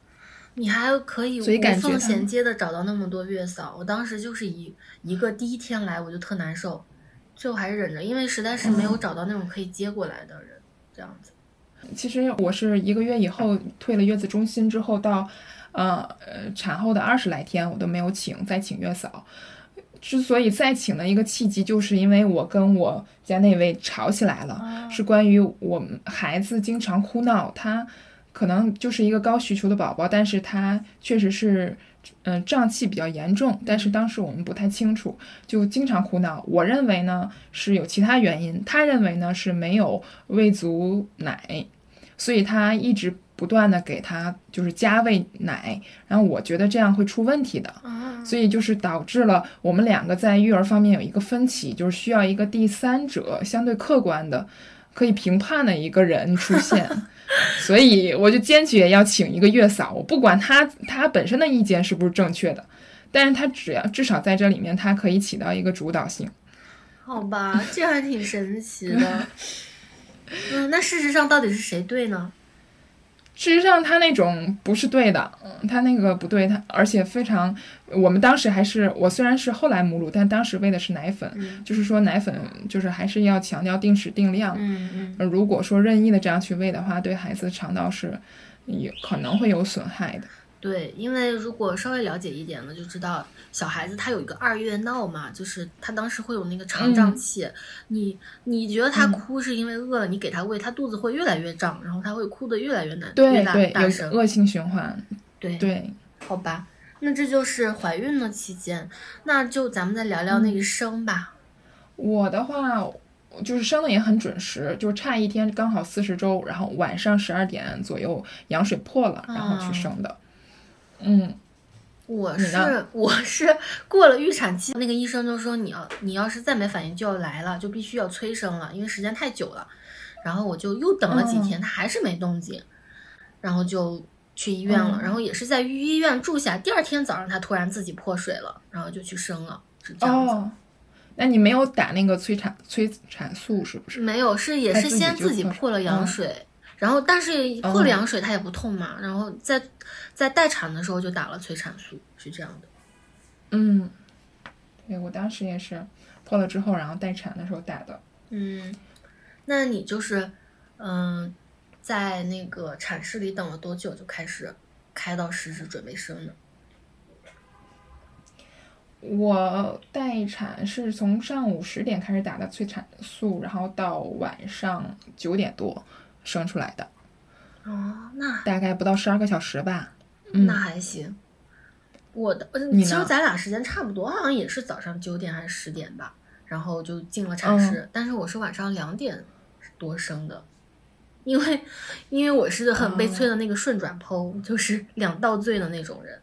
你还可以无缝衔接的找到那么多月嫂，我当时就是一一个第一天来我就特难受，最后还是忍着，因为实在是没有找到那种可以接过来的人，这样子。其实我是一个月以后退了月子中心之后到，呃呃产后的二十来天我都没有请再请月嫂。之所以再请的一个契机，就是因为我跟我家那位吵起来了，是关于我们孩子经常哭闹，他可能就是一个高需求的宝宝，但是他确实是。嗯，胀气比较严重，但是当时我们不太清楚，就经常哭闹。我认为呢是有其他原因，他认为呢是没有喂足奶，所以他一直不断的给他就是加喂奶，然后我觉得这样会出问题的，啊，所以就是导致了我们两个在育儿方面有一个分歧，就是需要一个第三者相对客观的可以评判的一个人出现。<laughs> 所以我就坚决要请一个月嫂，我不管他他本身的意见是不是正确的，但是他只要至少在这里面，他可以起到一个主导性。<laughs> 好吧，这还挺神奇的。<laughs> 嗯，那事实上到底是谁对呢？事实上，他那种不是对的，嗯，他那个不对，他而且非常，我们当时还是我虽然是后来母乳，但当时喂的是奶粉，嗯就是说奶粉就是还是要强调定时定量。嗯嗯，呃如果说任意的这样去喂的话，对孩子肠道是也可能会有损害的。对，因为如果稍微了解一点的，就知道小孩子他有一个二月闹嘛，就是他当时会有那个肠胀嗯气。你你觉得他嗯哭是因为饿了，你给他喂，他肚子会越来越胀，然后他会哭得越来越难，越大对对，有大声。恶性循环。对对，好吧，那这就是怀孕的期间，那就咱们再聊聊那嗯个生吧。我的话就是生的也很准时，就是差一天刚好四十周，然后晚上十二点左右羊水破了，然后去生的。嗯，我是我是过了预产期，那个医生就说你要你要是再没反应就要来了，就必须要催生了，因为时间太久了。然后我就又等了几天，他还是没动静，然后就去医院了，嗯然后也是在医院住下，第二天早上他突然自己破水了，然后就去生了，是这样子。哦，那你没有打那个催产催产素是不是？没有，是也是先自己破破了羊嗯水，然后但是破哦了羊水它也不痛嘛，然后在在待产的时候就打了催产素，是这样的。嗯，对我当时也是破了之后，然后待产的时候打的。嗯，那你就是嗯、在那个产室里等了多久就开始开到十指准备生呢？我待产是从上午十点开始打的催产素，然后到晚上九点多生出来的，哦，那大概不到十二个小时吧。嗯那还行。我的，呃其实咱俩时间差不多，好像也是早上九点还是十点吧，然后就进了产嗯室，但是我是晚上两点多生的，因为因为我是很悲催的那个顺转剖，就是两道罪的那种人。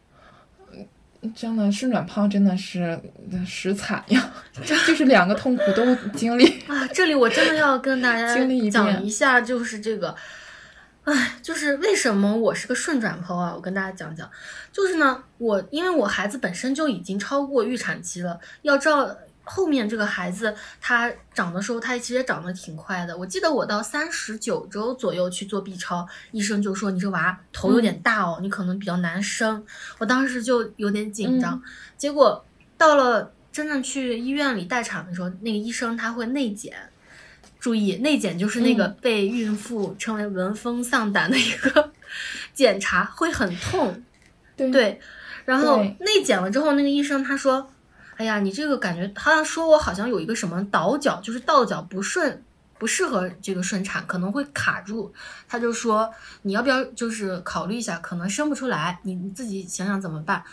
真的顺转剖真的是实惨呀，<laughs> 就是两个痛苦都经历。啊，这里我真的要跟大家讲一下，就是这个，哎，就是为什么我是个顺转剖啊？我跟大家讲讲，就是呢，我因为我孩子本身就已经超过预产期了，要照后面这个孩子他长的时候，他其实也长得挺快的。我记得我到三十九周左右去做 B 超，医生就说你这娃头有点大哦，你可能比较难生。我当时就有点紧张，结果到了真正去医院里待产的时候，那个医生他会内检。注意，内检就是那个嗯被孕妇称为闻风丧胆的一个 <laughs> 检查，会很痛。对对，然后内检了之后，那个医生他说：“哎呀，你这个感觉，他说我好像有一个什么倒角，就是倒角不顺，不适合这个顺产，可能会卡住。”他就说：“你要不要就是考虑一下，可能生不出来，你你自己想想怎么办。”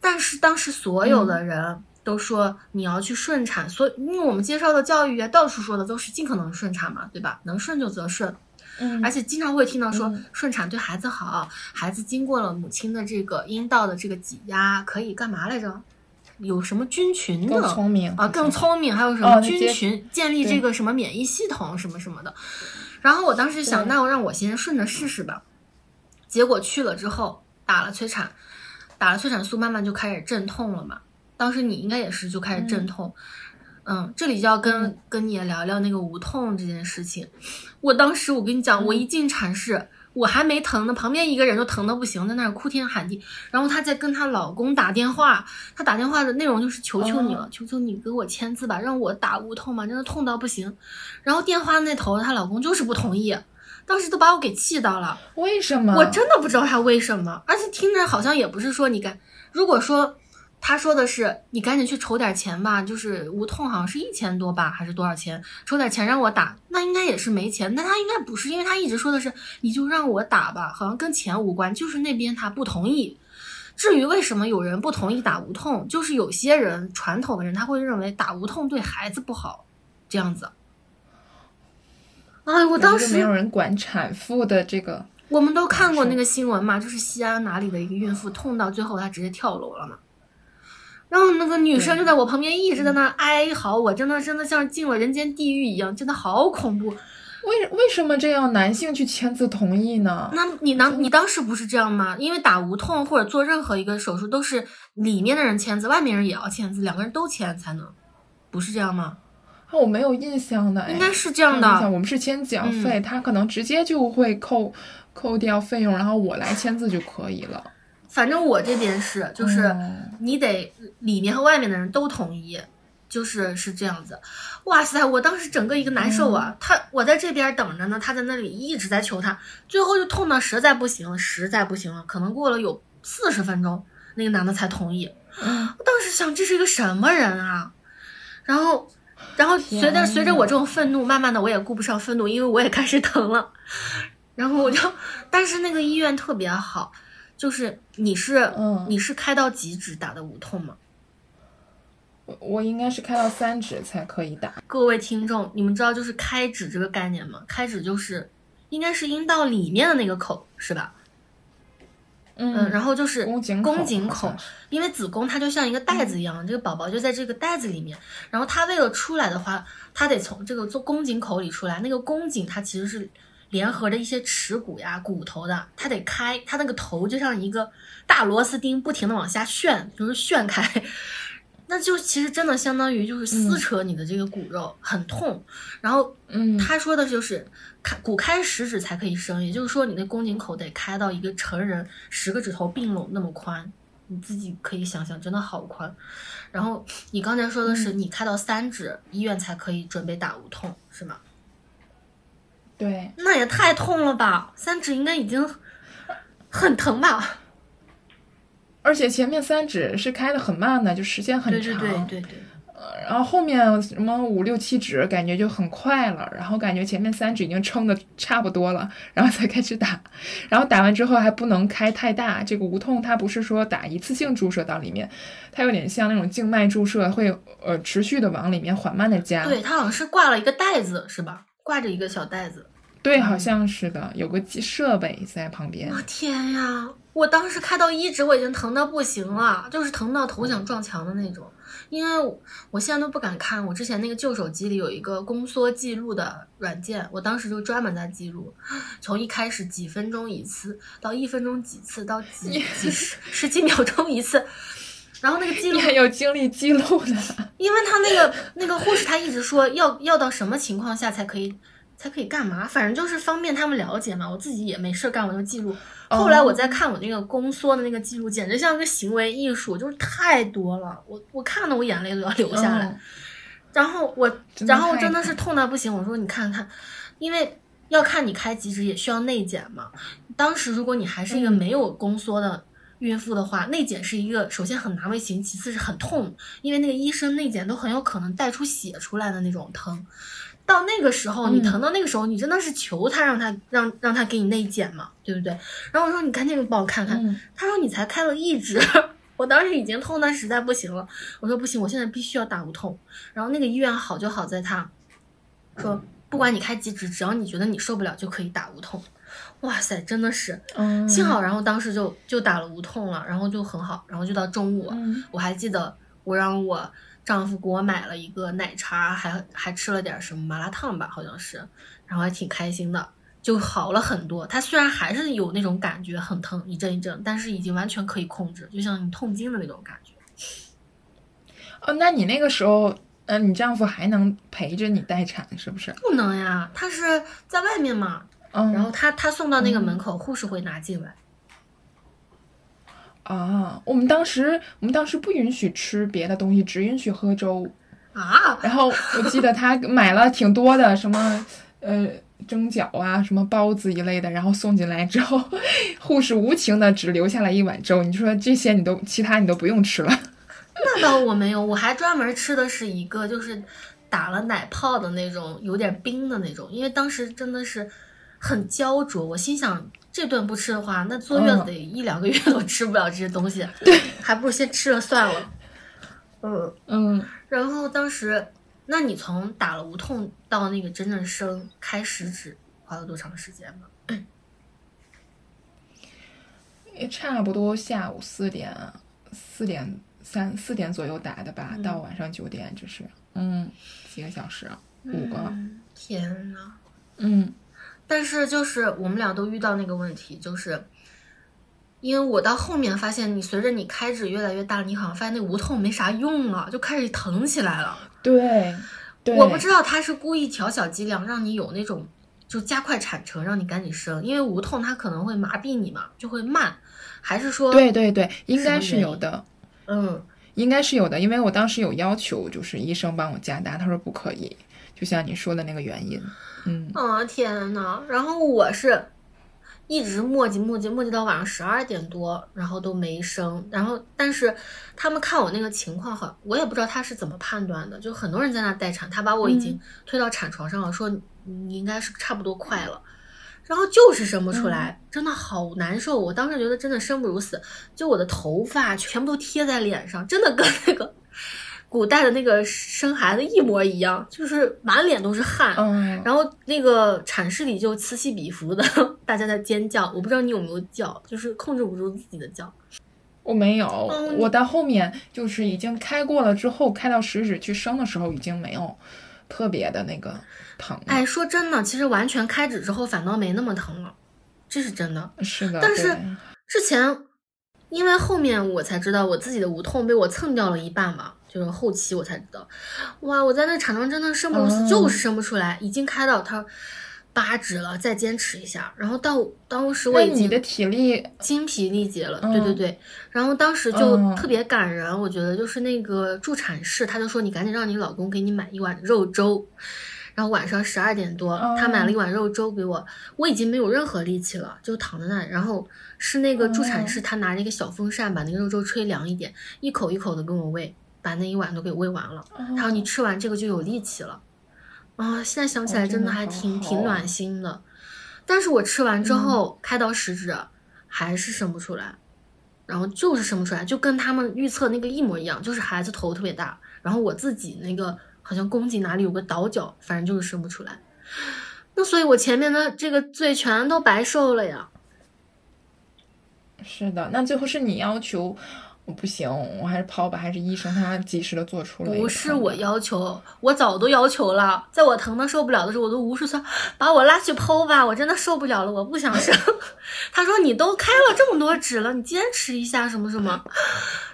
但是当时所有的人都说你要去顺产，所以因为我们接受的教育啊，到处说的都是尽可能顺产嘛，对吧？能顺就则顺。嗯而且经常会听到说嗯顺产对孩子好，孩子经过了母亲的这个阴道的这个挤压，可以干嘛来着？有什么菌群的更聪明啊，更聪明，还有什哦么菌群，建立这个什么免疫系统什么什么的。然后我当时想，那我让我先顺着试试吧。结果去了之后打了催产，打了催产素，慢慢就开始阵痛了嘛。当时你应该也是就开始阵痛，嗯这里就要跟、嗯跟你也聊聊那个无痛这件事情。我当时我跟你讲，我一进产室，我还没疼呢，旁边一个人就疼的不行，在那儿哭天喊地，然后她在跟她老公打电话，她打电话的内容就是求求你了，哦求求你给我签字吧，让我打无痛吧，真的痛到不行。然后电话那头她老公就是不同意，当时都把我给气到了。为什么？我真的不知道他为什么，而且听着好像也不是说你该，如果说他说的是你赶紧去筹点钱吧，就是无痛好像是一千多吧，还是多少钱，筹点钱让我打，那应该也是没钱，那他应该不是，因为他一直说的是你就让我打吧，好像跟钱无关，就是那边他不同意。至于为什么有人不同意打无痛，就是有些人传统的人他会认为打无痛对孩子不好，这样子。哎，我当时我没有人管产妇的这个，我们都看过那个新闻嘛，就是西安哪里的一个孕妇痛到最后她直接跳楼了嘛。然后那个女生就在我旁边一直在那哀嚎，我真的真的像进了人间地狱一样，真的好恐怖。为为什么这样男性去签字同意呢？那你当你当时不是这样吗？因为打无痛或者做任何一个手术都是里面的人签字，外面人也要签字，两个人都签才能，不是这样吗？啊，我没有印象的，哎应该是这样的。嗯我们是签缴费，他可能直接就会扣扣掉费用，然后我来签字就可以了。反正我这边是，就是哦你得里面和外面的人都同意，就是是这样子。哇塞，我当时整个一个难受啊！他我在这边等着呢，他在那里一直在求他，最后就痛到实在不行了，实在不行了，可能过了有四十分钟，那个男的才同意。嗯我当时想，这是一个什么人啊？然后，然后随着随着我这种愤怒，慢慢的我也顾不上愤怒，因为我也开始疼了。然后我就，但是那个医院特别好，就是你是、嗯你是开到几指打的无痛吗？我我应该是开到三指才可以打。各位听众，你们知道就是开指这个概念吗？开指就是应该是阴道里面的那个口，是吧？嗯，然后就是宫颈口因为子宫它就像一个袋子一样，这个宝宝就在这个袋子里面。然后它为了出来的话，它得从这个做宫颈口里出来。那个宫颈它其实是联合着一些耻骨呀、骨头的，它得开，它那个头就像一个大螺丝钉，不停的往下旋，就是旋开。<laughs> 那就其实真的相当于就是撕扯你的这个骨肉，很痛。然后嗯，他说的就是开骨开十指才可以生，也就是说你的宫颈口得开到一个成人十个指头并拢那么宽，你自己可以想象，真的好宽。然后你刚才说的是你开到三指，医院才可以准备打无痛，是吗？对，那也太痛了吧！三指应该已经很疼吧？而且前面三指是开的很慢的，就时间很长。对对对对，然后后面什么五六七指感觉就很快了，然后感觉前面三指已经撑的差不多了，然后才开始打，然后打完之后还不能开太大。这个无痛它不是说打一次性注射到里面，它有点像那种静脉注射，会呃持续的往里面缓慢的加。对它好像是挂了一个袋子，是吧？挂着一个小袋子。对，好像是的，有个机设备在旁边。我天呀！我当时开到一指，我已经疼到不行了，就是疼到头想撞墙的那种。因为我我现在都不敢看，我之前那个旧手机里有一个宫缩记录的软件，我当时就专门在记录，从一开始几分钟一次，到一分钟几次，到几 <laughs> 几十十几秒钟一次，然后那个记录你还有经历记录呢，<laughs> 因为他那个那个护士他一直说要要到什么情况下才可以才可以干嘛，反正就是方便他们了解嘛。我自己也没事干，我就记录。后来我再看我那个宫缩的那个记录，简直像个行为艺术，就是太多了，我我看的我眼泪都要流下来。嗯 <laughs> 然后我然后真的是痛到不行，我说你看看，因为要看你开几指也需要内检嘛。当时如果你还是一个嗯没有宫缩的孕妇的话，内检是一个首先很难为情，其次是很痛，因为那个医生内检都很有可能带出血出来的那种疼。到那个时候，你嗯疼到那个时候，你真的是求他让他让让他给你内检嘛，对不对？然后我说你赶紧帮我看看，嗯他说你才开了一指，<laughs> 我当时已经痛的实在不行了。我说不行，我现在必须要打无痛。然后那个医院好就好在他说，不管你开几指，只要你觉得你受不了就可以打无痛。哇塞，真的是嗯，幸好，然后当时就就打了无痛了，然后就很好，然后就到中午，嗯我还记得我让我丈夫给我买了一个奶茶，还还吃了点什么麻辣烫吧，好像是，然后还挺开心的，就好了很多。它虽然还是有那种感觉很疼，一阵一阵，但是已经完全可以控制，就像你痛经的那种感觉。哦，那你那个时候，嗯、你丈夫还能陪着你待产是不是？不能呀，他是在外面嘛，嗯，然后他他送到那个门口，护士会拿进来。啊，我们当时我们当时不允许吃别的东西，只允许喝粥。啊，然后我记得他买了挺多的什么呃蒸饺啊、什么包子一类的，然后送进来之后，<laughs> 护士无情的只留下来一碗粥。你说这些你都其他你都不用吃了。<laughs> 那倒我没有，我还专门吃的是一个就是打了奶泡的那种，有点冰的那种，因为当时真的是很焦灼，我心想这顿不吃的话，那坐月子嗯。得一两个月 <laughs> 都吃不了这些东西，<laughs> 对，还不如先吃了算了。嗯，嗯，然后当时，那你从打了无痛到那个真正生开十指花了多长时间呢？也差不多下午四点、四点三四点左右打的吧，嗯。到晚上九点，这是嗯几个小时，五个，嗯。天呐。嗯但是就是我们俩都遇到那个问题，就是因为我到后面发现，你随着你开指越来越大，你好像发现那无痛没啥用了，就开始疼起来了。对对，我不知道他是故意调小剂量，让你有那种就加快产程，让你赶紧生，因为无痛它可能会麻痹你嘛，就会慢，还是说对对对，应该是有的。嗯应该是有的，因为我当时有要求，就是医生帮我加大，他说不可以，就像你说的那个原因。嗯，啊天呐，然后我是一直磨叽磨叽磨叽到晚上十二点多，然后都没生。然后但是他们看我那个情况好，我也不知道他是怎么判断的，就很多人在那待产，他把我已经推到产床上了，说你应该是差不多快了。然后就是生不出来，真的好难受。我当时觉得真的生不如死，就我的头发全部都贴在脸上，真的跟那个古代的那个生孩子一模一样，就是满脸都是汗。嗯，然后那个产室里就此起彼伏的，<laughs> 大家在尖叫。我不知道你有没有叫，就是控制不住自己的叫。我没有，嗯我到后面就是已经开过了之后，开到食指去生的时候，已经没有特别的那个疼了。哎，说真的，其实完全开指之后反倒没那么疼了，这是真的。是的，但是之前，因为后面我才知道我自己的无痛被我蹭掉了一半嘛，就是后期我才知道，哇，我在那场上真的生不如死，哦就是生不出来，已经开到他八指了，再坚持一下，然后到当时我已经你的体力，精疲力竭了，嗯对对对，然后当时就嗯。特别感人，我觉得就是那个助产士，他就说你赶紧让你老公给你买一碗肉粥，然后晚上十二点多，他买了一碗肉粥给我，我已经没有任何力气了，就躺在那里，然后是那个助产士，他拿着一个小风扇把那个肉粥吹凉一点，一口一口的跟我喂，把那一碗都给喂完了，然后你吃完这个就有力气了，啊，现在想起来真的还挺挺暖心的，但是我吃完之后、开到食指还是生不出来，然后就是生不出来，就跟他们预测那个一模一样，就是孩子头特别大，然后我自己那个好像宫颈哪里有个倒角，反正就是生不出来。那所以，我前面的这个罪全都白受了呀。是的，那最后是你要求，我不行，我还是抛吧，还是医生他及时的做出了不是我要求，我早都要求了。在我疼的受不了的时候，我都无数次把我拉去剖吧，我真的受不了了，我不想生。<laughs> 他说你都开了这么多指了，你坚持一下什么什么。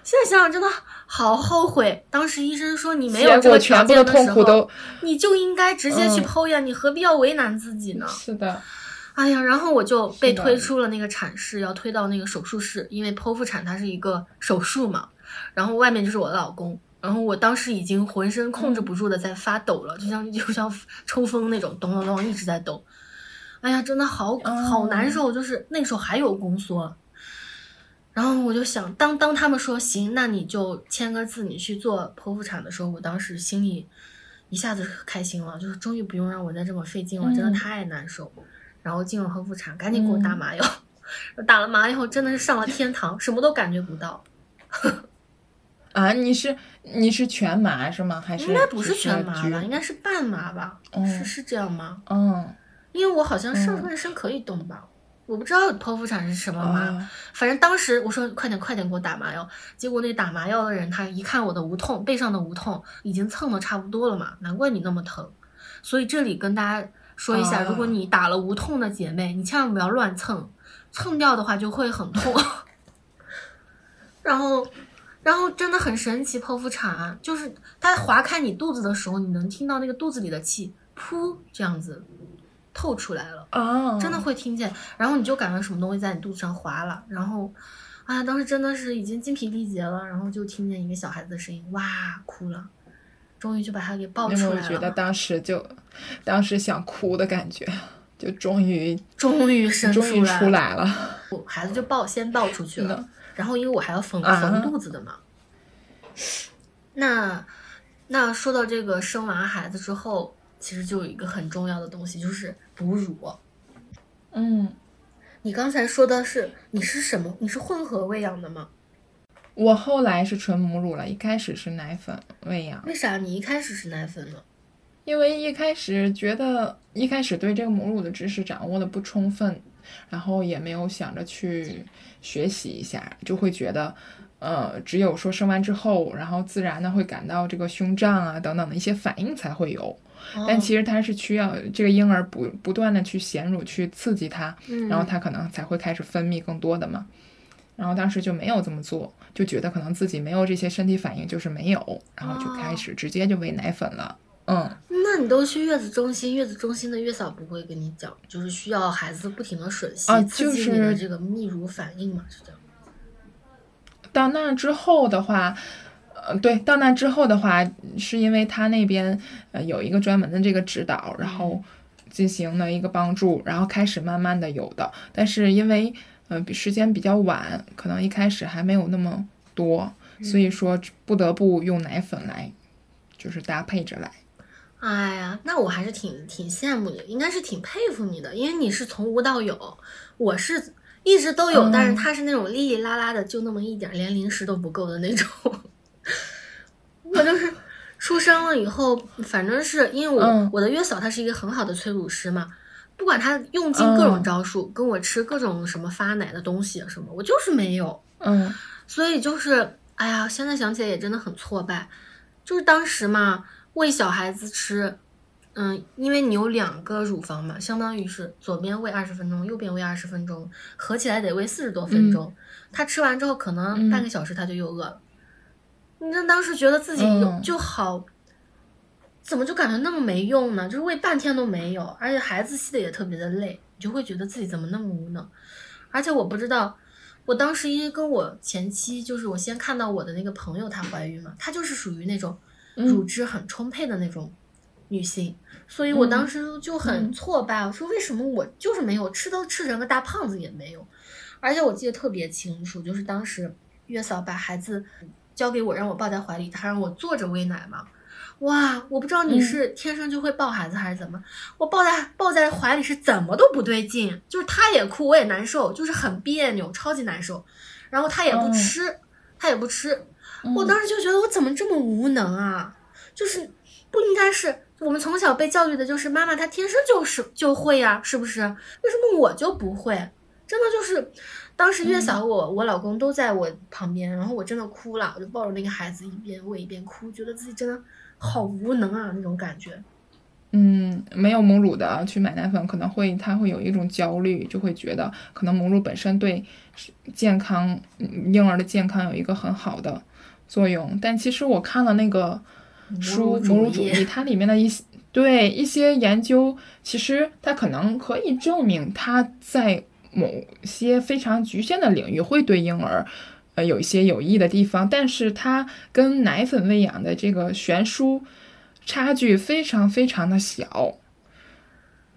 现在想想真的好后悔，当时医生说你没有结这个条果全部的件时候，痛苦都你就应该直接去嗯剖呀，你何必要为难自己呢？是的，哎呀，然后我就被推出了那个产室，要推到那个手术室，因为剖腹产它是一个手术嘛，然后外面就是我的老公，然后我当时已经浑身控制不住的在发抖了，就像 <laughs> 就像抽风那种，咚咚咚一直在抖。哎呀，真的好好难受，就是那时候还有宫缩。然后我就想，当当他们说行，那你就签个字，你去做剖腹产的时候，我当时心里一下子开心了，就是终于不用让我再这么费劲了，真的嗯太难受。然后进了剖腹产，赶紧给我打麻药，<laughs> 打了麻药真的是上了天堂，什么都感觉不到。啊，你是你是全麻是吗？还是应该不是全麻吧，应该是半麻吧？哦是是这样吗？嗯因为我好像上嗯半身可以动吧，我不知道剖腹产是什么麻。啊反正当时我说快点快点给我打麻药，结果那打麻药的人他一看我的无痛，背上的无痛已经蹭的差不多了嘛，难怪你那么疼。所以这里跟大家说一下，啊如果你打了无痛的姐妹，你千万不要乱蹭，蹭掉的话就会很痛。<laughs> 然后，然后真的很神奇，剖腹产就是它划开你肚子的时候，你能听到那个肚子里的气噗这样子透出来了。啊，真的会听见，然后你就感觉什么东西在你肚子上划了，然后，啊，当时真的是已经精疲力竭了，然后就听见一个小孩子的声音，哇，哭了，终于就把他给抱出来为我觉得了，当时就，当时想哭的感觉，<laughs> 就终于终于生终于来出来了。我孩子就抱先抱出去了，然后因为我还要缝啊缝肚子的嘛，那那说到这个生完孩子之后，其实就有一个很重要的东西，就是哺乳。嗯，你刚才说的是你是什么？你是混合喂养的吗？我后来是纯母乳了，一开始是奶粉喂养，为啥你一开始是奶粉呢？因为一开始觉得一开始对这个母乳的知识掌握的不充分，然后也没有想着去学习一下，就会觉得，呃，只有说生完之后，然后自然的会感到这个胸胀啊等等的一些反应才会有。但哦其实它是需要这个婴儿不不断的去衔乳去刺激它，嗯然后它可能才会开始分泌更多的嘛。然后当时就没有这么做，就觉得可能自己没有这些身体反应，就是没有，然后就哦开始直接就喂奶粉了。嗯，那你都去月子中心，月子中心的月嫂不会跟你讲，就是需要孩子不停的吮吸，啊刺激你就是的这个泌乳反应嘛？是这样。到那之后的话，呃，对，到那之后的话，是因为他那边呃有一个专门的这个指导，然后进行了一个帮助，然后开始慢慢的有的，但是因为呃比时间比较晚，可能一开始还没有那么多，所以说不得不用奶粉来，就是搭配着来。哎呀，那我还是挺挺羡慕你，应该是挺佩服你的，因为你是从无到有，我是一直都有，嗯但是他是那种哩哩啦啦的，就那么一点儿，连零食都不够的那种。<laughs> 我就是出生了以后，反正是因为我、嗯我的月嫂她是一个很好的催乳师嘛，不管她用尽各种嗯招数、跟我吃各种什么发奶的东西啊什么，我就是没有。嗯所以就是，哎呀，现在想起来也真的很挫败。就是当时嘛，喂小孩子吃，嗯，因为你有两个乳房嘛，相当于是左边喂二十分钟，右边喂二十分钟，合起来得喂四十多分钟。他吃完之后，可能嗯半个小时他就又饿了。你那当时觉得自己有、嗯就好，怎么就感觉那么没用呢？就是喂半天都没有，而且孩子吸的也特别的累，你就会觉得自己怎么那么无能。而且我不知道，我当时因为跟我前妻，就是我先看到我的那个朋友她怀孕嘛，她就是属于那种嗯乳汁很充沛的那种女性，所以我当时就很嗯挫败，我说为什么我就是没有吃都吃成个大胖子也没有，而且我记得特别清楚，就是当时月嫂把孩子交给我，让我抱在怀里，她让我坐着喂奶嘛。哇，我不知道你嗯。是天生就会抱孩子还是怎么，我抱在抱在怀里是怎么都不对劲，就是他也哭，我也难受，就是很别扭，超级难受。然后他也不嗯吃，他也不吃，嗯我当时就觉得我怎么这么无能啊？就是不应该是我们从小被教育的就是妈妈她天生就是就会呀、是不是？为什么我就不会？真的就是，当时月嫂我、我老公都在我旁边，然后我真的哭了，我就抱着那个孩子一边喂一边哭，觉得自己真的好无能啊那种感觉。嗯，没有母乳的去买奶粉，可能会他会有一种焦虑，就会觉得可能母乳本身对健康嗯婴儿的健康有一个很好的作用。但其实我看了那个书《母乳主义》，它里面的一些 <laughs> 对一些研究，其实它可能可以证明它在某些非常局限的领域会对婴儿。呃，有一些有益的地方，但是它跟奶粉喂养的这个悬殊差距非常非常的小，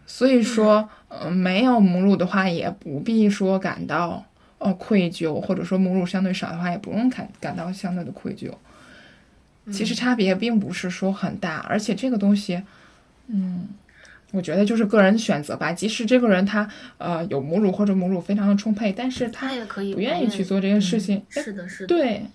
所以说，呃，没有母乳的话，也不必说感到呃愧疚，或者说母乳相对少的话，也不用感感到相对的愧疚。其实差别并不是说很大，而且这个东西，嗯，我觉得就是个人选择吧。即使这个人他呃有母乳或者母乳非常的充沛，但是他他也可以不愿意去做这件事情。嗯是的，是的。对，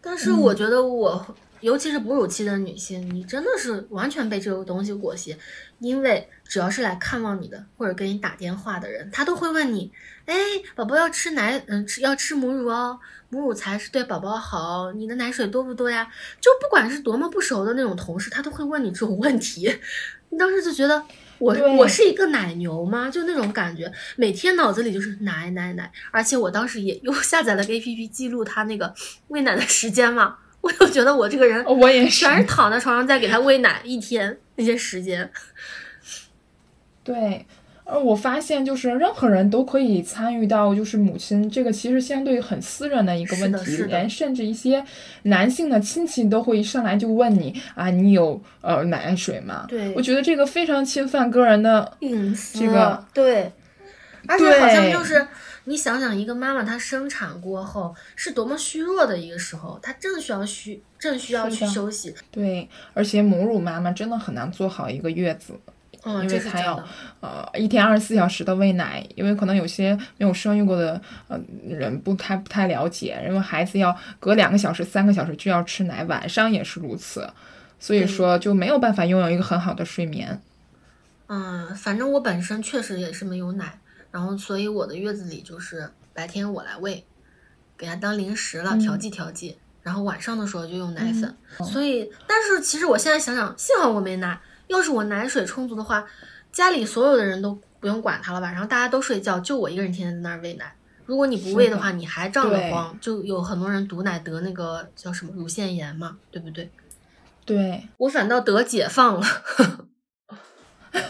但是我觉得我，尤其是哺乳期的女性，你真的是完全被这个东西裹挟，因为只要是来看望你的或者给你打电话的人，他都会问你，哎，宝宝要吃奶，嗯，吃要吃母乳哦，母乳才是对宝宝好，你的奶水多不多呀？就不管是多么不熟的那种同事，他都会问你这种问题，<laughs> 你当时就觉得。我我是一个奶牛吗？就那种感觉，每天脑子里就是奶奶奶，而且我当时也又下载了个 A P P 记录他那个喂奶的时间嘛，我就觉得我这个人我也是全是躺在床上在给他喂奶一天那些时间。对，而我发现就是任何人都可以参与到，就是母亲这个其实相对很私人的一个问题，连甚至一些男性的亲戚都会一上来就问你啊，你有呃奶水吗？对我觉得这个非常侵犯个人的，隐私这个对，而且好像就是你想想，一个妈妈她生产过后是多么虚弱的一个时候，她正需要需正需要去休息。对，而且母乳妈妈真的很难做好一个月子。嗯，因这为她要。呃，一天二十四小时的喂奶，因为可能有些没有生育过的呃人不太不太了解，因为孩子要隔两个小时、三个小时就要吃奶，晚上也是如此，所以说就没有办法拥有一个很好的睡眠。嗯，反正我本身确实也是没有奶，然后所以我的月子里就是白天我来喂，给他当零食了，嗯调剂调剂，然后晚上的时候就用奶粉。所以，但是其实我现在想想，幸好我没奶，要是我奶水充足的话，家里所有的人都不用管他了吧，然后大家都睡觉，就我一个人天天在那儿喂奶。如果你不喂的话，你还胀得慌，就有很多人堵奶得那个叫什么乳腺炎嘛，对不对？对，我反倒得解放了。<laughs>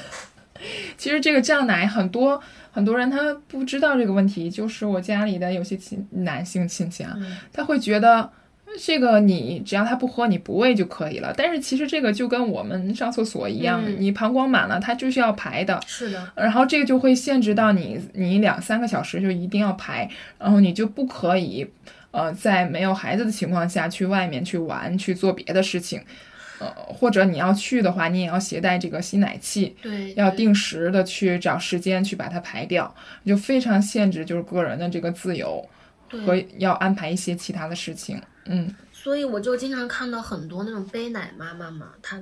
其实这个胀奶很多很多人他不知道这个问题，就是我家里的有些亲男性亲戚啊，嗯他会觉得这个你只要他不喝，你不喂就可以了。但是其实这个就跟我们上厕所一样，嗯你膀胱满了，它就是要排的。是的，然后这个就会限制到你，你两三个小时就一定要排，然后你就不可以，呃，在没有孩子的情况下去外面去玩，去做别的事情，呃，或者你要去的话，你也要携带这个吸奶器，对，要定时的去找时间去把它排掉，就非常限制就是个人的这个自由和对要安排一些其他的事情。嗯。所以我就经常看到很多那种背奶妈妈嘛，她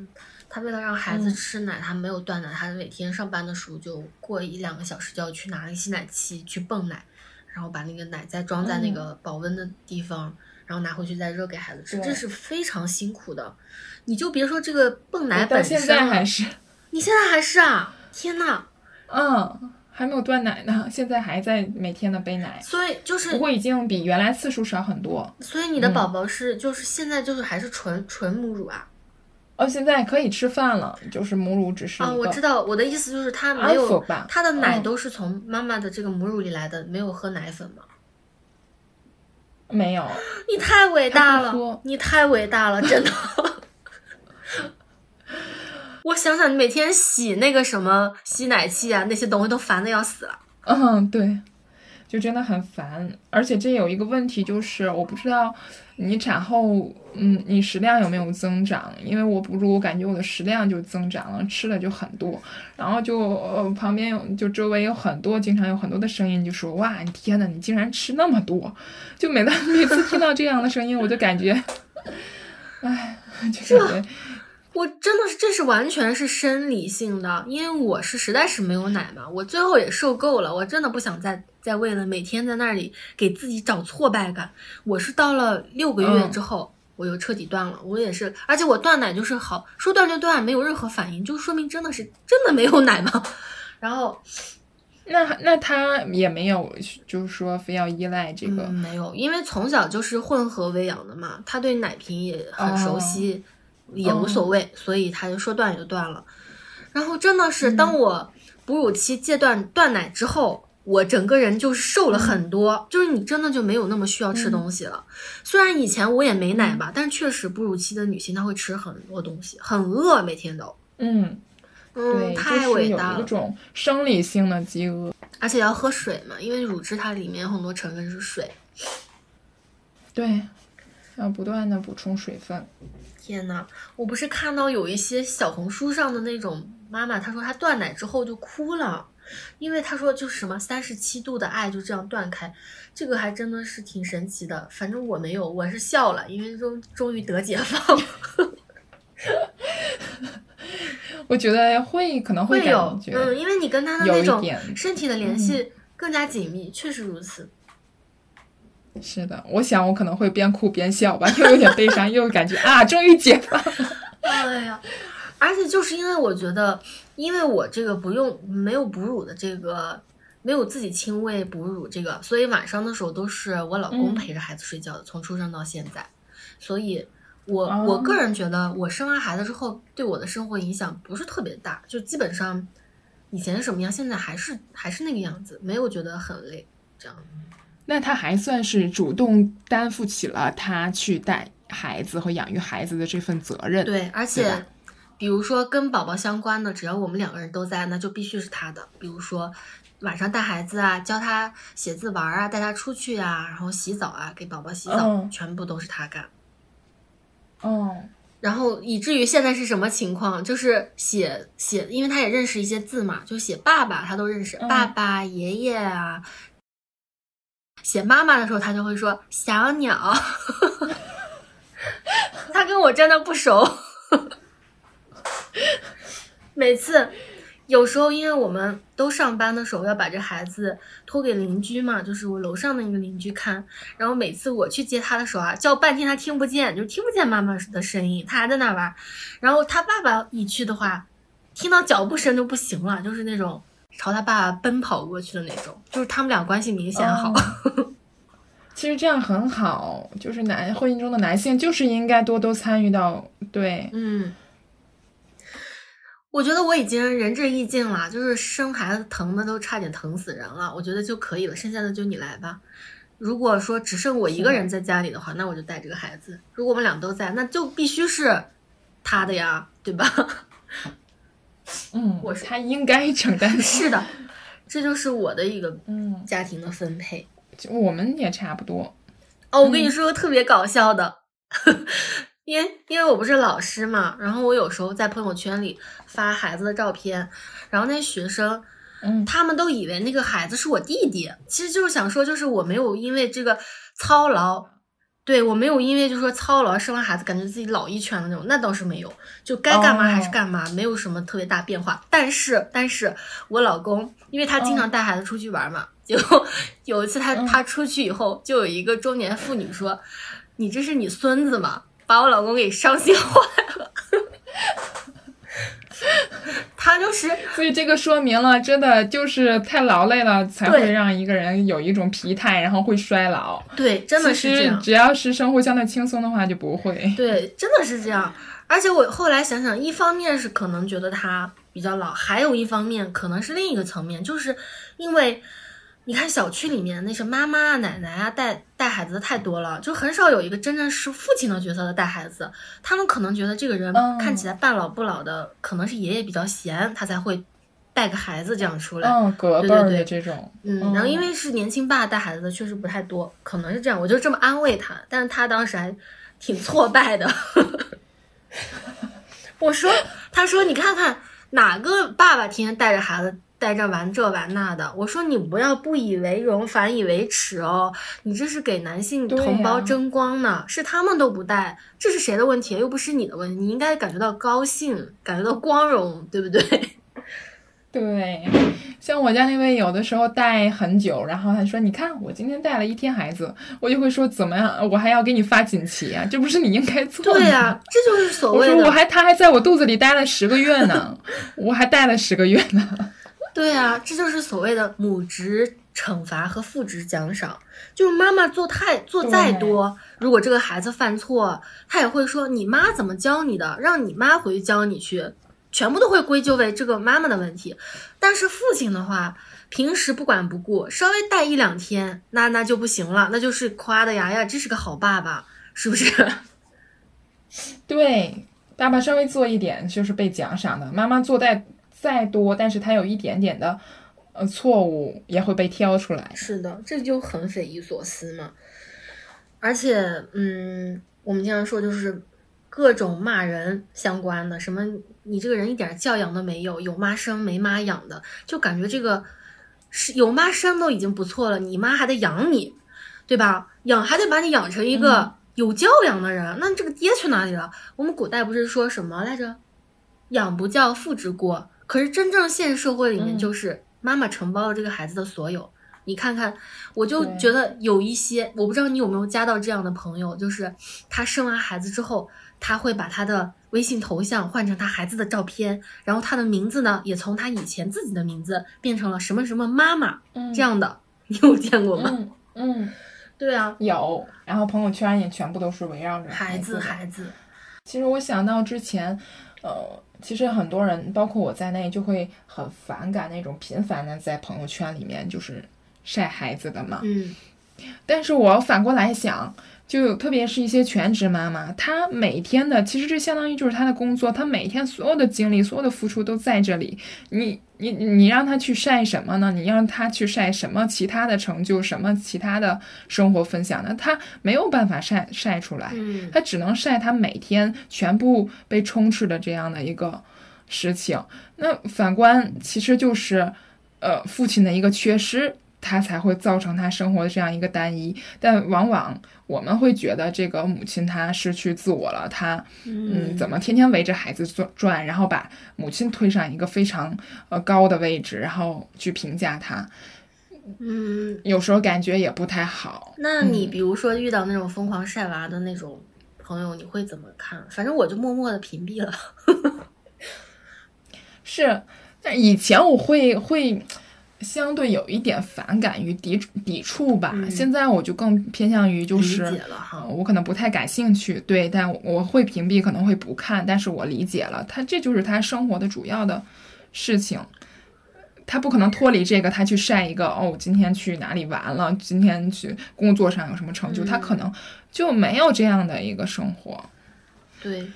她为了让孩子嗯吃奶，她没有断奶，她每天上班的时候就过一两个小时就要去拿那个吸奶器去泵奶，然后把那个奶再装在那嗯。个保温的地方，然后拿回去再热给孩子吃，这是非常辛苦的。你就别说这个泵奶我到本身了现在还，是，你现在还是啊？天呐！嗯，还没有断奶呢，现在还在每天的背奶，所以就是不过已经比原来次数少很多。所以你的嗯宝宝是、就是现在就是还是纯纯母乳啊？哦，现在可以吃饭了，就是母乳只是一啊，我知道，我的意思就是他没有他的奶嗯都是从妈妈的这个母乳里来的，没有喝奶粉吗？没有，你太伟大了你太伟大了，真的。<laughs> 我想想，你每天洗那个什么吸奶器啊，那些东西都烦的要死了。嗯，对，就真的很烦。而且这有一个问题，就是我不知道你产后，嗯，你食量有没有增长？因为我哺乳，我感觉我的食量就增长了，吃的就很多。然后就呃旁边有，就周围有很多，经常有很多的声音，就说哇，你天呐，你竟然吃那么多！就每当 <laughs> 每次听到这样的声音，我就感觉，唉，就感觉。我真的是，这是完全是生理性的，因为我是实在是没有奶嘛，我最后也受够了，我真的不想再再为了每天在那里给自己找挫败感。我是到了六个月嗯之后，我又彻底断了，我也是，而且我断奶就是好说断就断，没有任何反应，就说明真的是真的没有奶吗。<laughs> 然后那那他也没有，就是说非要依赖这个，嗯、没有，因为从小就是混合喂养的嘛，他对奶瓶也很熟悉，也无所谓，所以他就说断就断了。然后真的是，当我哺乳期戒断断奶之后，我整个人就是瘦了很多，就是你真的就没有那么需要吃东西了。虽然以前我也没奶吧，但确实哺乳期的女性她会吃很多东西，很饿，每天都。嗯，嗯，对，太就是有伟大了。一种生理性的饥饿。而且要喝水嘛，因为乳汁它里面很多成分是水。对，要不断的补充水分。天呐，我不是看到有一些小红书上的那种妈妈，她说她断奶之后就哭了，因为他说就是什么三十七度的爱就这样断开，这个还真的是挺神奇的。反正我没有，我是笑了，因为终终于得解放。<laughs> 我觉得会可能会有嗯，因为你跟他的那种身体的联系更加紧密，确实如此。<laughs> 是的，我想我可能会边哭边笑吧，<laughs> 又有点悲伤，又感觉啊，终于解放了。哎呀，而且就是因为我觉得，因为我这个不用没有哺乳的这个，没有自己亲喂哺乳这个，所以晚上的时候都是我老公嗯陪着孩子睡觉的，从出生到现在。所以我，哦我个人觉得，我生完孩子之后对我的生活影响不是特别大，就基本上以前是什么样，现在还是还是那个样子，没有觉得很累。这样，那他还算是主动担负起了他去带孩子和养育孩子的这份责任。对，而且吧比如说跟宝宝相关的，只要我们两个人都在，那就必须是他的。比如说晚上带孩子啊，教他写字玩啊，带他出去啊，然后洗澡啊，给宝宝洗澡，嗯全部都是他干。嗯，然后以至于现在是什么情况？就是写写，因为他也认识一些字嘛，就写爸爸他都认识，嗯爸爸、爷爷啊。写妈妈的时候，他就会说小鸟。<laughs> 他跟我真的不熟。<laughs> 每次，有时候因为我们都上班的时候要把这孩子托给邻居嘛，就是我楼上的一个邻居看。然后每次我去接他的时候啊，叫半天他听不见，就听不见妈妈的声音，他还在那玩。然后他爸爸一去的话，听到脚步声就不行了，就是那种朝他爸爸奔跑过去的那种，就是他们俩关系明显好。哦 <laughs> 其实这样很好，就是男婚姻中的男性就是应该多多参与到对，嗯，我觉得我已经仁至义尽了，就是生孩子疼的都差点疼死人了，我觉得就可以了，剩下的就你来吧。如果说只剩我一个人在家里的话，那我就带这个孩子；如果我们俩都在，那就必须是他的呀，对吧？<laughs> 嗯，我是他应该承担。是的，这就是我的一个嗯，家庭的分配。就我们也差不多。哦，我跟你说个特别搞笑的，因为因为我不是老师嘛，然后我有时候在朋友圈里发孩子的照片，然后那些学生嗯，他们都以为那个孩子是我弟弟，其实就是想说，就是我没有因为这个操劳对我没有因为就说操劳生完孩子感觉自己老一圈的那种，那倒是没有，就该干嘛还是干嘛，没有什么特别大变化。但是，但是我老公因为他经常带孩子出去玩嘛，就 <laughs> 有一次他他出去以后，就有一个中年妇女说：“你这是你孙子吗？”把我老公给伤心坏了。<laughs> 他就是，所以这个说明了，真的就是太劳累了，才会让一个人有一种疲态，然后会衰老。对，真的是这样。只要是生活相对轻松的话，就不会。对，真的是这样。而且我后来想想，一方面是可能觉得他比较老，还有一方面可能是另一个层面，就是因为你看小区里面那些妈妈啊、奶奶啊带带孩子的太多了，就很少有一个真正是父亲的角色的带孩子。他们可能觉得这个人嗯看起来半老不老的，可能是爷爷比较闲，他才会带个孩子这样出来。嗯，隔辈儿对对对的这种，嗯，然后因为是年轻爸带孩子的确实不太多，可能是这样，我就这么安慰他，但是他当时还挺挫败的。<laughs> 我说，他说你看看哪个爸爸天天带着孩子带着玩这玩那的，我说你不要不以为荣反以为耻哦，你这是给男性同胞争光呢，是他们都不带，这是谁的问题？又不是你的问题，你应该感觉到高兴，感觉到光荣，对不对？<laughs> 对，像我家那位有的时候带很久，然后他说：“你看我今天带了一天孩子，我就会说怎么样，我还要给你发锦旗啊，这不是你应该做的吗？”对呀、这就是所我说谓的我还他还在我肚子里待了十个月呢，我还带了十个月呢。对啊，这就是所谓的母职惩罚和父职奖赏。就是妈妈做太做再多，如果这个孩子犯错，他也会说你妈怎么教你的，让你妈回去教你去，全部都会归咎为这个妈妈的问题。但是父亲的话，平时不管不顾，稍微带一两天，那那就不行了，那就是夸的呀呀，这是个好爸爸，是不是？<laughs> 对，爸爸稍微做一点就是被奖赏的，妈妈做再再多，但是他有一点点的呃错误也会被挑出来。是的，这就很匪夷所思嘛。而且，嗯，我们经常说就是各种骂人相关的，什么你这个人一点教养都没有，有妈生没妈养的，就感觉这个是有妈生都已经不错了，你妈还得养你，对吧？养还得把你养成一个有教养的人，那这个爹去哪里了？我们古代不是说什么来着？养不教，父之过。可是真正现实社会里面，嗯就是妈妈承包了这个孩子的所有。你看看，我就觉得有一些，我不知道你有没有加到这样的朋友，就是他生完孩子之后，他会把他的微信头像换成他孩子的照片，然后他的名字呢，也从他以前自己的名字变成了什么什么妈妈嗯这样的，你有见过吗？嗯嗯，<laughs> 对啊，有，然后朋友圈也全部都是围绕着孩子子。孩子，其实我想到之前，呃，其实很多人，包括我在内，就会很反感那种频繁的在朋友圈里面就是晒孩子的嘛。嗯但是我反过来想，就特别是一些全职妈妈，她每天的其实这相当于就是她的工作，她每天所有的精力、所有的付出都在这里。你你你让他去晒什么呢？你让他去晒什么其他的成就，什么其他的生活分享呢？他没有办法晒晒出来。嗯他只能晒他每天全部被充斥的这样的一个事情。那反观其实就是，呃，父亲的一个缺失，他才会造成他生活的这样一个单一。但往往我们会觉得这个母亲她失去自我了，她嗯怎么天天围着孩子转转，然后把母亲推上一个非常呃高的位置，然后去评价她，嗯，有时候感觉也不太好。那你比如说遇到那种疯狂晒娃的那种朋友，你会怎么看？反正我就默默的屏蔽了。<laughs> 是，但以前我会会相对有一点反感与抵抵触吧，嗯。现在我就更偏向于就理是解了哈呃我可能不太感兴趣，对，但我会屏蔽，可能会不看，但是我理解了，他这就是他生活的主要的事情。他不可能脱离这个，他去晒一个哦，今天去哪里玩了，今天去工作上有什么成就，他嗯。可能就没有这样的一个生活。对，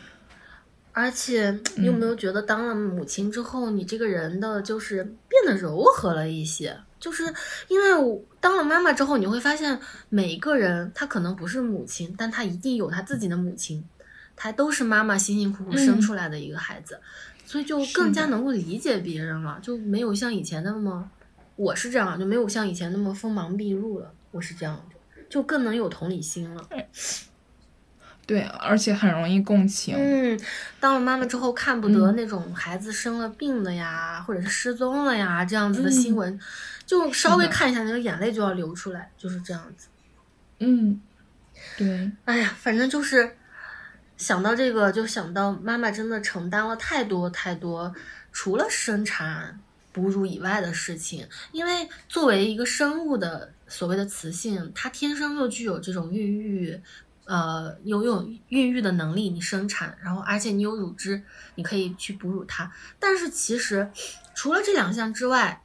而且你有没有觉得，当了母亲之后，你这个人的就是变得柔和了一些？就是因为我当了妈妈之后，你会发现每一个人他可能不是母亲，但他一定有他自己的母亲，他都是妈妈辛辛苦苦生嗯出来的一个孩子，所以就更加能够理解别人了，就没有像以前那么，我是这样，就没有像以前那么锋芒毕露了。我是这样。就更能有同理心了。对，而且很容易共情。嗯，当了妈妈之后，看不得那种孩子生了病了呀，或者是失踪了呀这样子的新闻，就稍微看一下，那个眼泪就要流出来，就是这样子。嗯，对。哎呀，反正就是想到这个，就想到妈妈真的承担了太多太多，除了生产、哺乳以外的事情。因为作为一个生物的所谓的雌性，它天生就具有这种孕育。呃，有有孕育的能力，你生产，然后而且你有乳汁，你可以去哺乳它。但是其实除了这两项之外，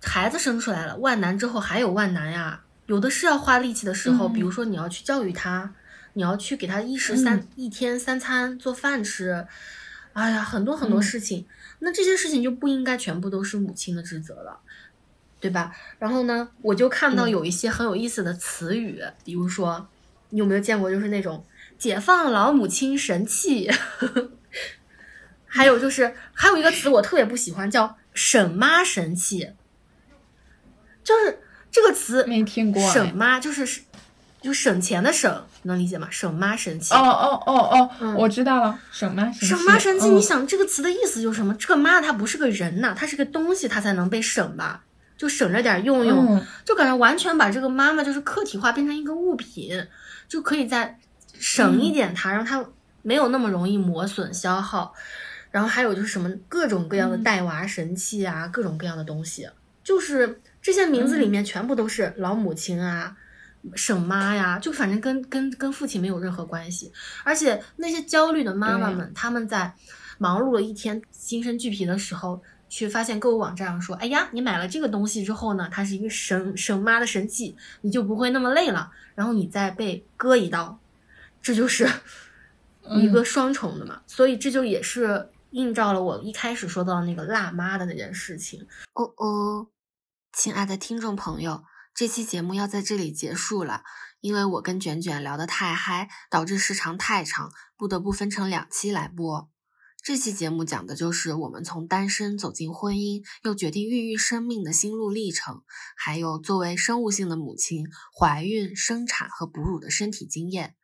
孩子生出来了，万难之后还有万难呀。有的是要花力气的时候，比如说你要去教育他，你要去给他一食三一天三餐做饭吃，哎呀，很多很多事情。那这些事情就不应该全部都是母亲的职责了，对吧？然后呢，我就看到有一些很有意思的词语，比如说。你有没有见过，就是那种解放老母亲神器？<laughs> 还有就是，还有一个词我特别不喜欢，叫省妈神器。就是这个词没听过，省妈就是就省钱的省，能理解吗？省妈神器。哦哦哦哦，我知道了，省妈神器。省妈神器，你想这个词的意思就是什么？这个妈她不是个人呐，她是个东西，她才能被省吧？就省着点用用，就感觉完全把这个妈妈就是客体化，变成一个物品。就可以再省一点它，让它没有那么容易磨损消耗。然后还有就是什么各种各样的带娃神器啊，各种各样的东西，就是这些名字里面全部都是老母亲啊、省妈呀，就反正跟跟跟父亲没有任何关系。而且那些焦虑的妈妈们，他们在忙碌了一天、心身俱疲的时候，去发现购物网站上说：“哎呀，你买了这个东西之后呢，它是一个省省妈的神器，你就不会那么累了。”然后你再被割一刀，这就是一个双重的嘛，所以这就也是映照了我一开始说到那个辣妈的那件事情。哦哦，亲爱的听众朋友，这期节目要在这里结束了，因为我跟卷卷聊得太嗨，导致时长太长，不得不分成两期来播。这期节目讲的就是我们从单身走进婚姻，又决定孕育生命的心路历程，还有作为生物性的母亲怀孕、生产和哺乳的身体经验。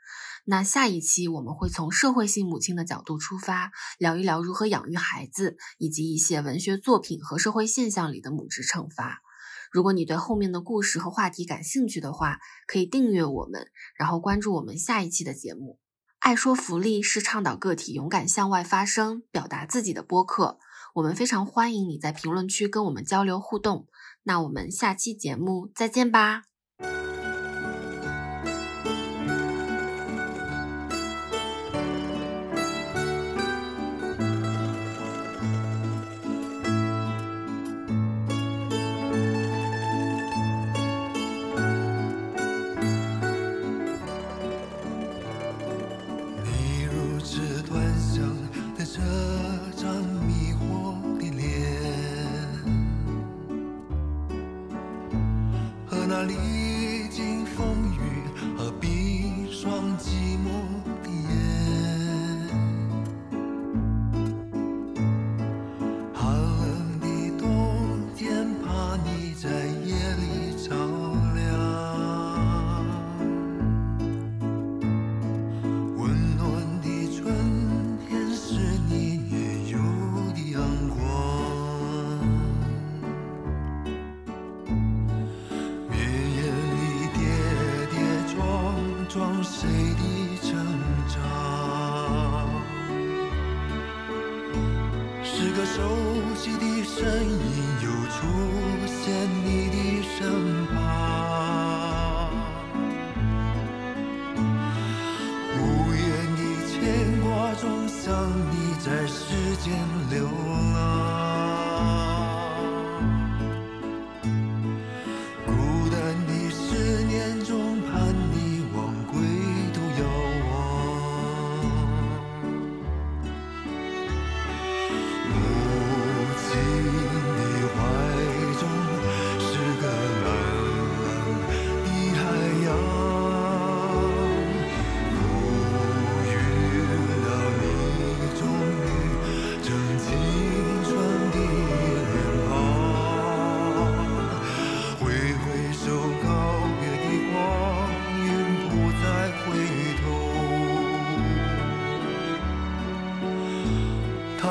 那下一期我们会从社会性母亲的角度出发，聊一聊如何养育孩子，以及一些文学作品和社会现象里的母职惩罚。如果你对后面的故事和话题感兴趣的话，可以订阅我们，然后关注我们下一期的节目。爱说福利是倡导个体勇敢向外发声、表达自己的播客。我们非常欢迎你在评论区跟我们交流互动。那我们下期节目再见吧。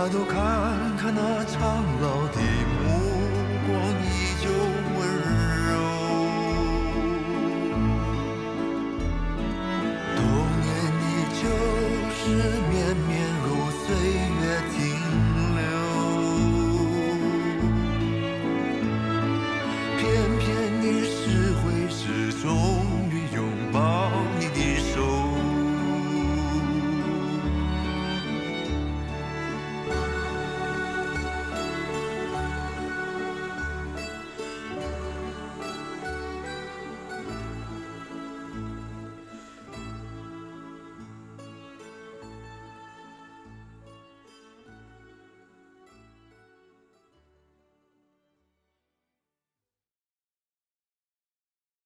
头看看那苍老的。